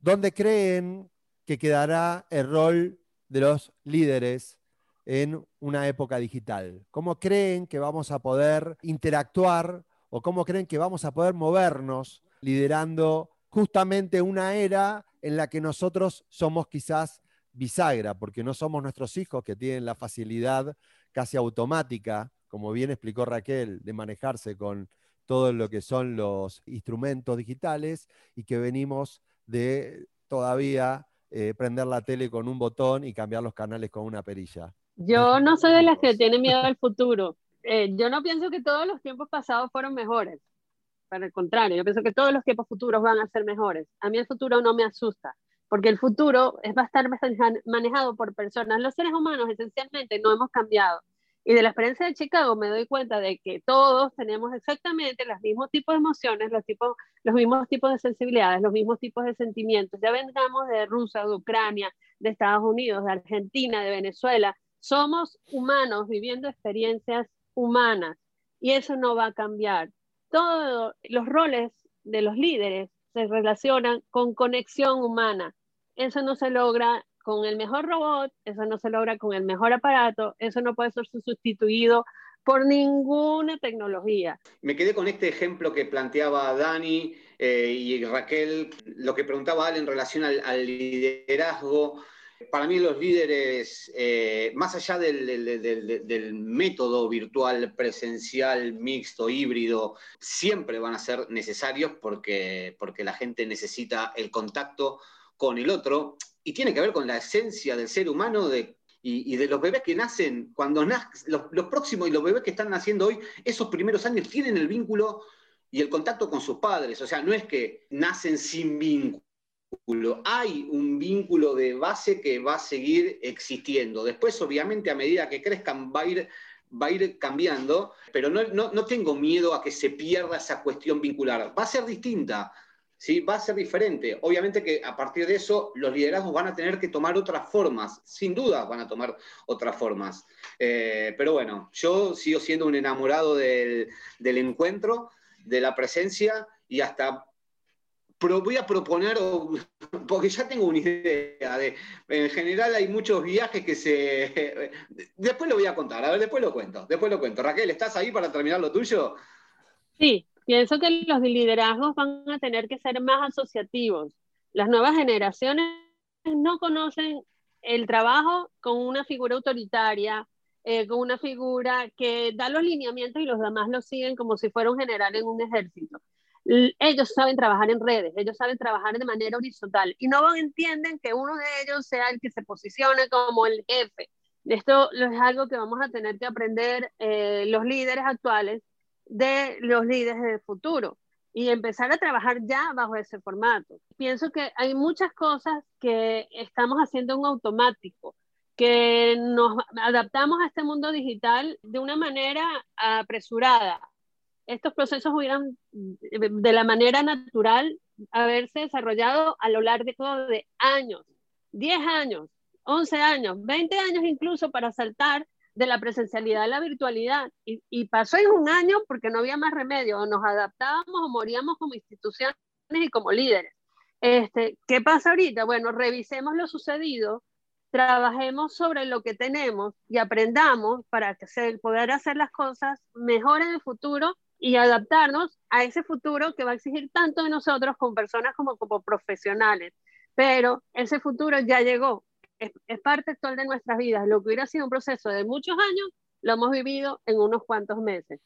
¿Dónde creen que quedará el rol de los líderes en una época digital? ¿Cómo creen que vamos a poder interactuar o cómo creen que vamos a poder movernos liderando justamente una era en la que nosotros somos quizás bisagra, porque no somos nuestros hijos que tienen la facilidad casi automática, como bien explicó Raquel, de manejarse con todo lo que son los instrumentos digitales y que venimos de todavía eh, prender la tele con un botón y cambiar los canales con una perilla. Yo no soy de las que tienen miedo al futuro. Eh, yo no pienso que todos los tiempos pasados fueron mejores para el contrario, yo pienso que todos los tiempos futuros van a ser mejores. A mí el futuro no me asusta, porque el futuro es, va a estar manejado por personas. Los seres humanos esencialmente no hemos cambiado. Y de la experiencia de Chicago me doy cuenta de que todos tenemos exactamente los mismos tipos de emociones, los, tipos, los mismos tipos de sensibilidades, los mismos tipos de sentimientos. Ya vengamos de Rusia, de Ucrania, de Estados Unidos, de Argentina, de Venezuela. Somos humanos viviendo experiencias humanas y eso no va a cambiar todos los roles de los líderes se relacionan con conexión humana. Eso no se logra con el mejor robot, eso no se logra con el mejor aparato, eso no puede ser sustituido por ninguna tecnología. Me quedé con este ejemplo que planteaba Dani eh, y Raquel, lo que preguntaba Ale en relación al, liderazgo. Para mí los líderes, eh, más allá del, método virtual, presencial, mixto, híbrido, siempre van a ser necesarios porque, porque la gente necesita el contacto con el otro y tiene que ver con la esencia del ser humano de y, de los bebés que nacen, cuando nacen, los, próximos y los bebés que están naciendo hoy, esos primeros años tienen el vínculo y el contacto con sus padres. O sea, no es que nacen sin vínculo. Hay un vínculo de base que va a seguir existiendo. Después, obviamente, a medida que crezcan, va a ir, va a ir cambiando, pero no, no tengo miedo a que se pierda esa cuestión vincular. Va a ser distinta ¿sí? va a ser diferente. Obviamente que a partir de eso los liderazgos van a tener que tomar otras formas, sin duda van a tomar otras formas. Eh, pero bueno, yo sigo siendo un enamorado del, encuentro, de la presencia y hasta voy a proponer, <laughs> porque ya tengo una idea, de, en general hay muchos viajes que se... <laughs> Después lo voy a contar, a ver, después lo cuento, después lo cuento. Raquel, ¿estás ahí para terminar lo tuyo? Sí, Pienso que los liderazgos van a tener que ser más asociativos. Las nuevas generaciones no conocen el trabajo con una figura autoritaria, eh, con una figura que da los lineamientos y los demás lo siguen como si fuera un general en un ejército. Ellos saben trabajar en redes, ellos saben trabajar de manera horizontal y no entienden que uno de ellos sea el que se posicione como el jefe. Esto es algo que vamos a tener que aprender eh, los líderes actuales de los líderes del futuro y empezar a trabajar ya bajo ese formato. Pienso que hay muchas cosas que estamos haciendo en automático, que nos adaptamos a este mundo digital de una manera apresurada. Estos procesos hubieran de la manera natural haberse desarrollado a lo largo de años, 10 años, 11 años, 20 años incluso para saltar de la presencialidad a la virtualidad. Y, pasó en un año porque no había más remedio, o nos adaptábamos o moríamos como instituciones y como líderes. Este, ¿Qué pasa ahorita? Bueno, revisemos lo sucedido, trabajemos sobre lo que tenemos y aprendamos para poder hacer las cosas mejor en el futuro y adaptarnos a ese futuro que va a exigir tanto de nosotros como personas como como profesionales. Pero ese futuro ya llegó, es, parte actual de nuestras vidas. Lo que hubiera sido un proceso de muchos años, lo hemos vivido en unos cuantos meses.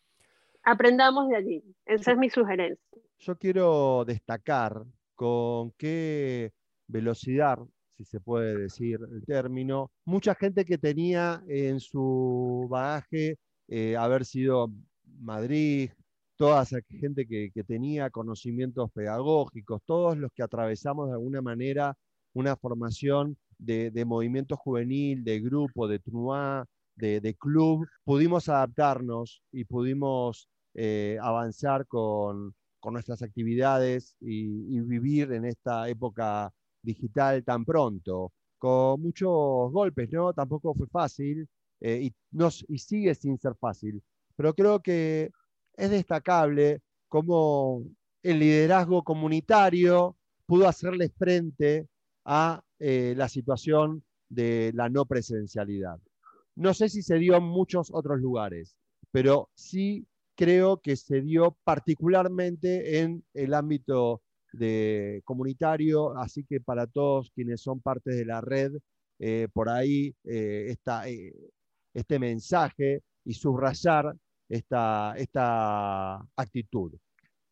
Aprendamos de allí. Esa es mi sugerencia. Yo quiero destacar con qué velocidad, si se puede decir el término, mucha gente que tenía en su bagaje eh, haber sido Madrid, toda esa gente que, tenía conocimientos pedagógicos, todos los que atravesamos de alguna manera una formación de, movimiento juvenil, de grupo, de trua, de, club, pudimos adaptarnos y pudimos eh, avanzar con, nuestras actividades y, vivir en esta época digital tan pronto, con muchos golpes, ¿no? Tampoco fue fácil eh, y, nos, y sigue sin ser fácil, pero creo que es destacable cómo el liderazgo comunitario pudo hacerle frente a eh, la situación de la no presencialidad. No sé si se dio en muchos otros lugares, pero sí creo que se dio particularmente en el ámbito comunitario, así que para todos quienes son parte de la red, eh, por ahí eh, está este mensaje y subrayar esta, esta actitud.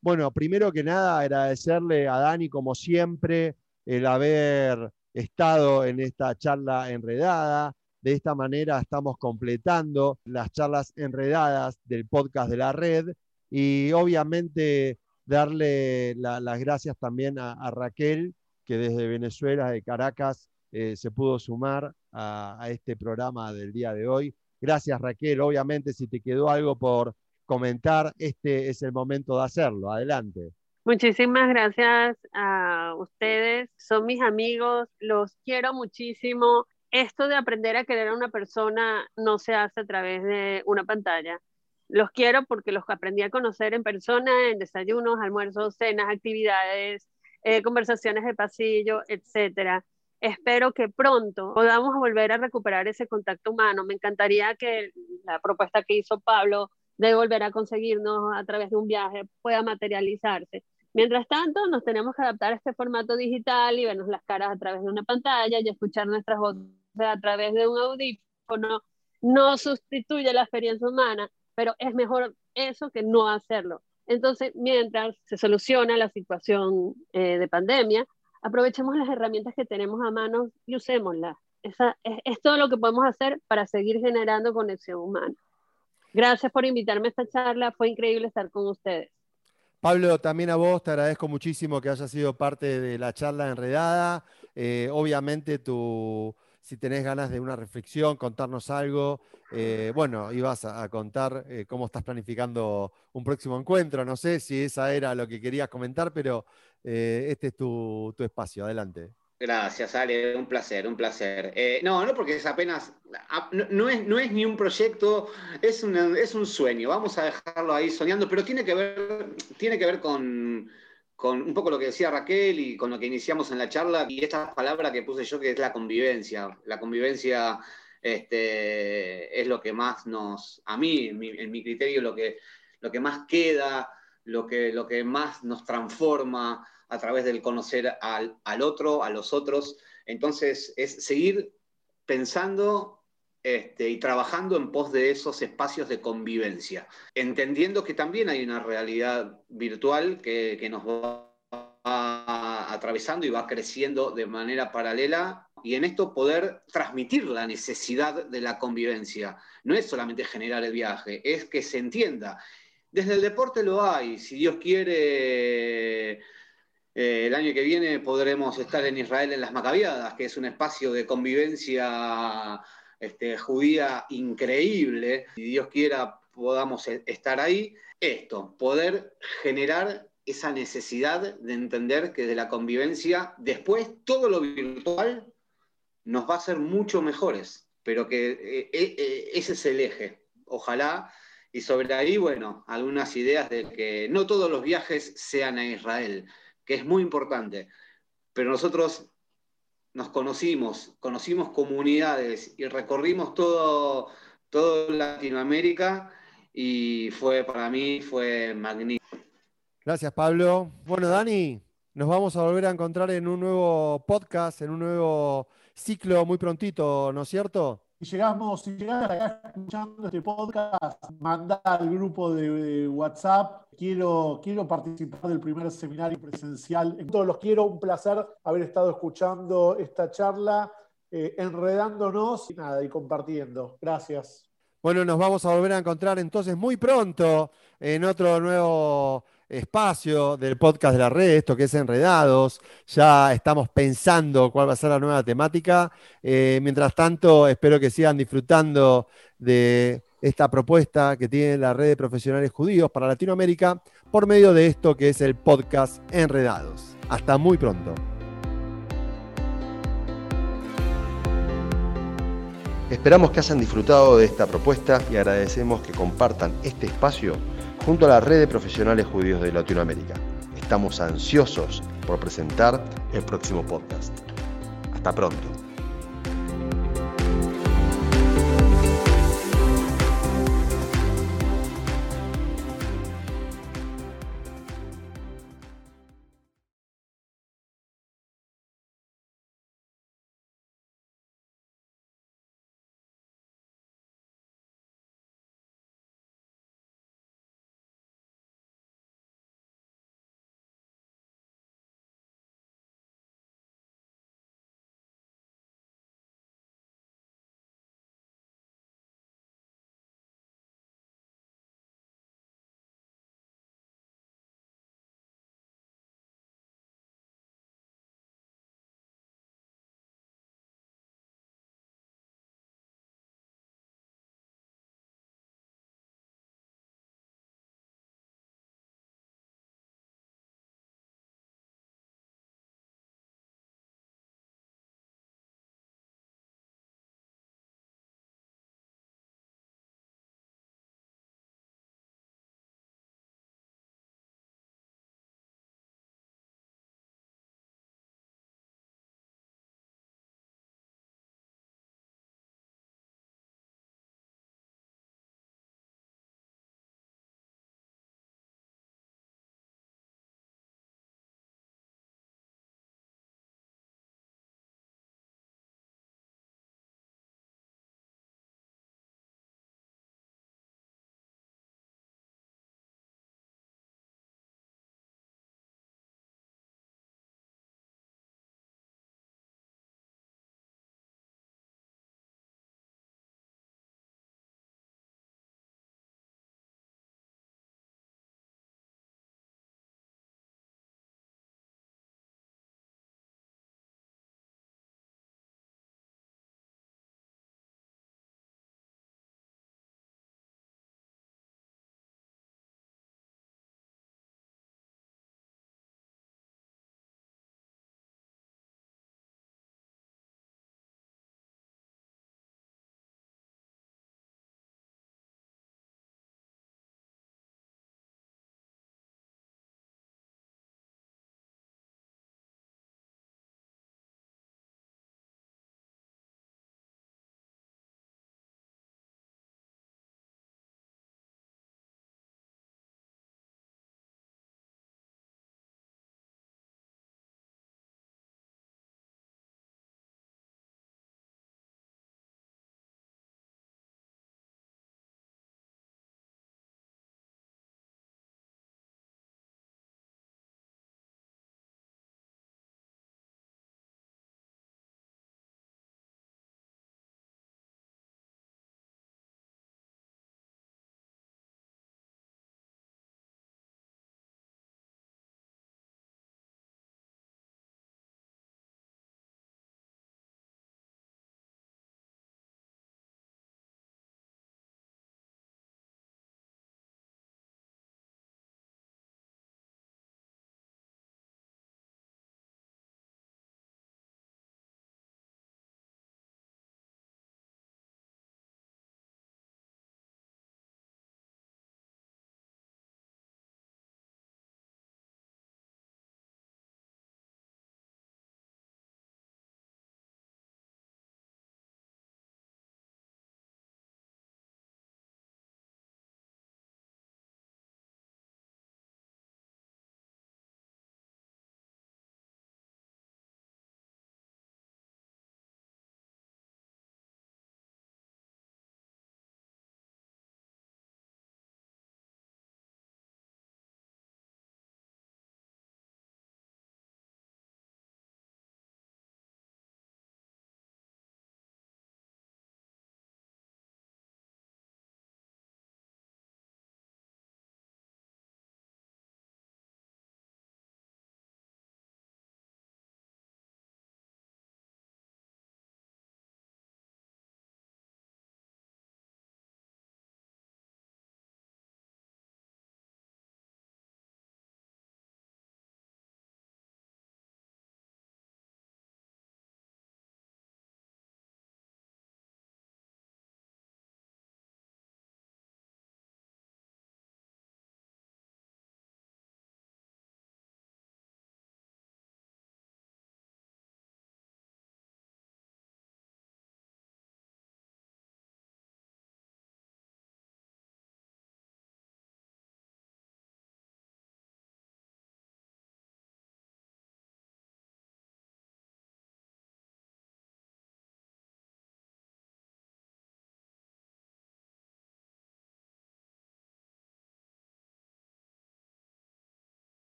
Bueno, primero que nada, agradecerle a Dani, como siempre, el haber estado en esta charla enredada. De esta manera estamos completando las charlas enredadas del podcast de la red y obviamente darle las gracias también a, Raquel, que desde Venezuela, de Caracas, eh, se pudo sumar a, este programa del día de hoy. Gracias Raquel, obviamente si te quedó algo por comentar, este es el momento de hacerlo. Adelante. Muchísimas gracias a ustedes, son mis amigos, los quiero muchísimo. Esto de aprender a querer a una persona no se hace a través de una pantalla. Los quiero porque los aprendí a conocer en persona, en desayunos, almuerzos, cenas, actividades, eh, conversaciones de pasillo, etcétera. Espero que pronto podamos volver a recuperar ese contacto humano. Me encantaría que la propuesta que hizo Pablo de volver a conseguirnos a través de un viaje pueda materializarse Mientras tanto, nos tenemos que adaptar a este formato digital y vernos las caras a través de una pantalla y escuchar nuestras voces a través de un audífono. No sustituye la experiencia humana, pero es mejor eso que no hacerlo. Entonces, mientras se soluciona la situación eh, de pandemia, aprovechemos las herramientas que tenemos a mano y usémoslas. Esa, es, es, todo lo que podemos hacer para seguir generando conexión humana. Gracias por invitarme a esta charla, fue increíble estar con ustedes. Pablo, también a vos te agradezco muchísimo que hayas sido parte de la charla enredada. Eh, obviamente tu, si tenés ganas de una reflexión, contarnos algo, eh, bueno, ibas a, a contar eh, cómo estás planificando un próximo encuentro. No sé si esa era lo que querías comentar, pero eh, este es tu, espacio. Adelante. Gracias, Ale, un placer, un placer. Eh, no, no porque es apenas, no, no, es, no es ni un proyecto, es, una, es un sueño, vamos a dejarlo ahí soñando, pero tiene que ver, tiene que ver con, con un poco lo que decía Raquel y con lo que iniciamos en la charla y esta palabra que puse yo que es la convivencia. La convivencia este, es lo que más nos, a mí, en mi, en mi criterio, lo que, lo que más queda, lo que, lo que más nos transforma a través del conocer al, al otro, a los otros. Entonces, es seguir pensando este, y trabajando en pos de esos espacios de convivencia, entendiendo que también hay una realidad virtual que, que nos va atravesando y va creciendo de manera paralela y en esto poder transmitir la necesidad de la convivencia. No es solamente generar el viaje, es que se entienda. Desde el deporte lo hay, si Dios quiere eh, el año que viene podremos estar en Israel en las Macabiadas, que es un espacio de convivencia este, judía increíble. Si Dios quiera, podamos e-, estar ahí. Esto, poder generar esa necesidad de entender que de la convivencia, después todo lo virtual nos va a hacer mucho mejores, pero que eh, eh, ese es el eje. Ojalá. Y sobre ahí, bueno, algunas ideas de que no todos los viajes sean a Israel que es muy importante. Pero nosotros nos conocimos, conocimos comunidades y recorrimos todo, todo Latinoamérica y fue para mí fue magnífico. Gracias, Pablo. Bueno, Dani, nos vamos a volver a encontrar en un nuevo podcast, en un nuevo ciclo muy prontito, ¿no es cierto? Si llegamos, si llegas acá escuchando este podcast, manda al grupo de WhatsApp. Quiero, quiero participar del primer seminario presencial. En todos los quiero, un placer haber estado escuchando esta charla, eh, enredándonos y nada, y compartiendo. Gracias. Bueno, nos vamos a volver a encontrar entonces muy pronto en otro nuevo espacio del podcast de la red, esto que es Enredados. Ya estamos pensando cuál va a ser la nueva temática. Eh, mientras tanto, espero que sigan disfrutando de esta propuesta que tiene la red de profesionales judíos para Latinoamérica por medio de esto que es el podcast Enredados. Hasta muy pronto. Esperamos que hayan disfrutado de esta propuesta y agradecemos que compartan este espacio junto a la red de profesionales judíos de Latinoamérica. Estamos ansiosos por presentar el próximo podcast. Hasta pronto.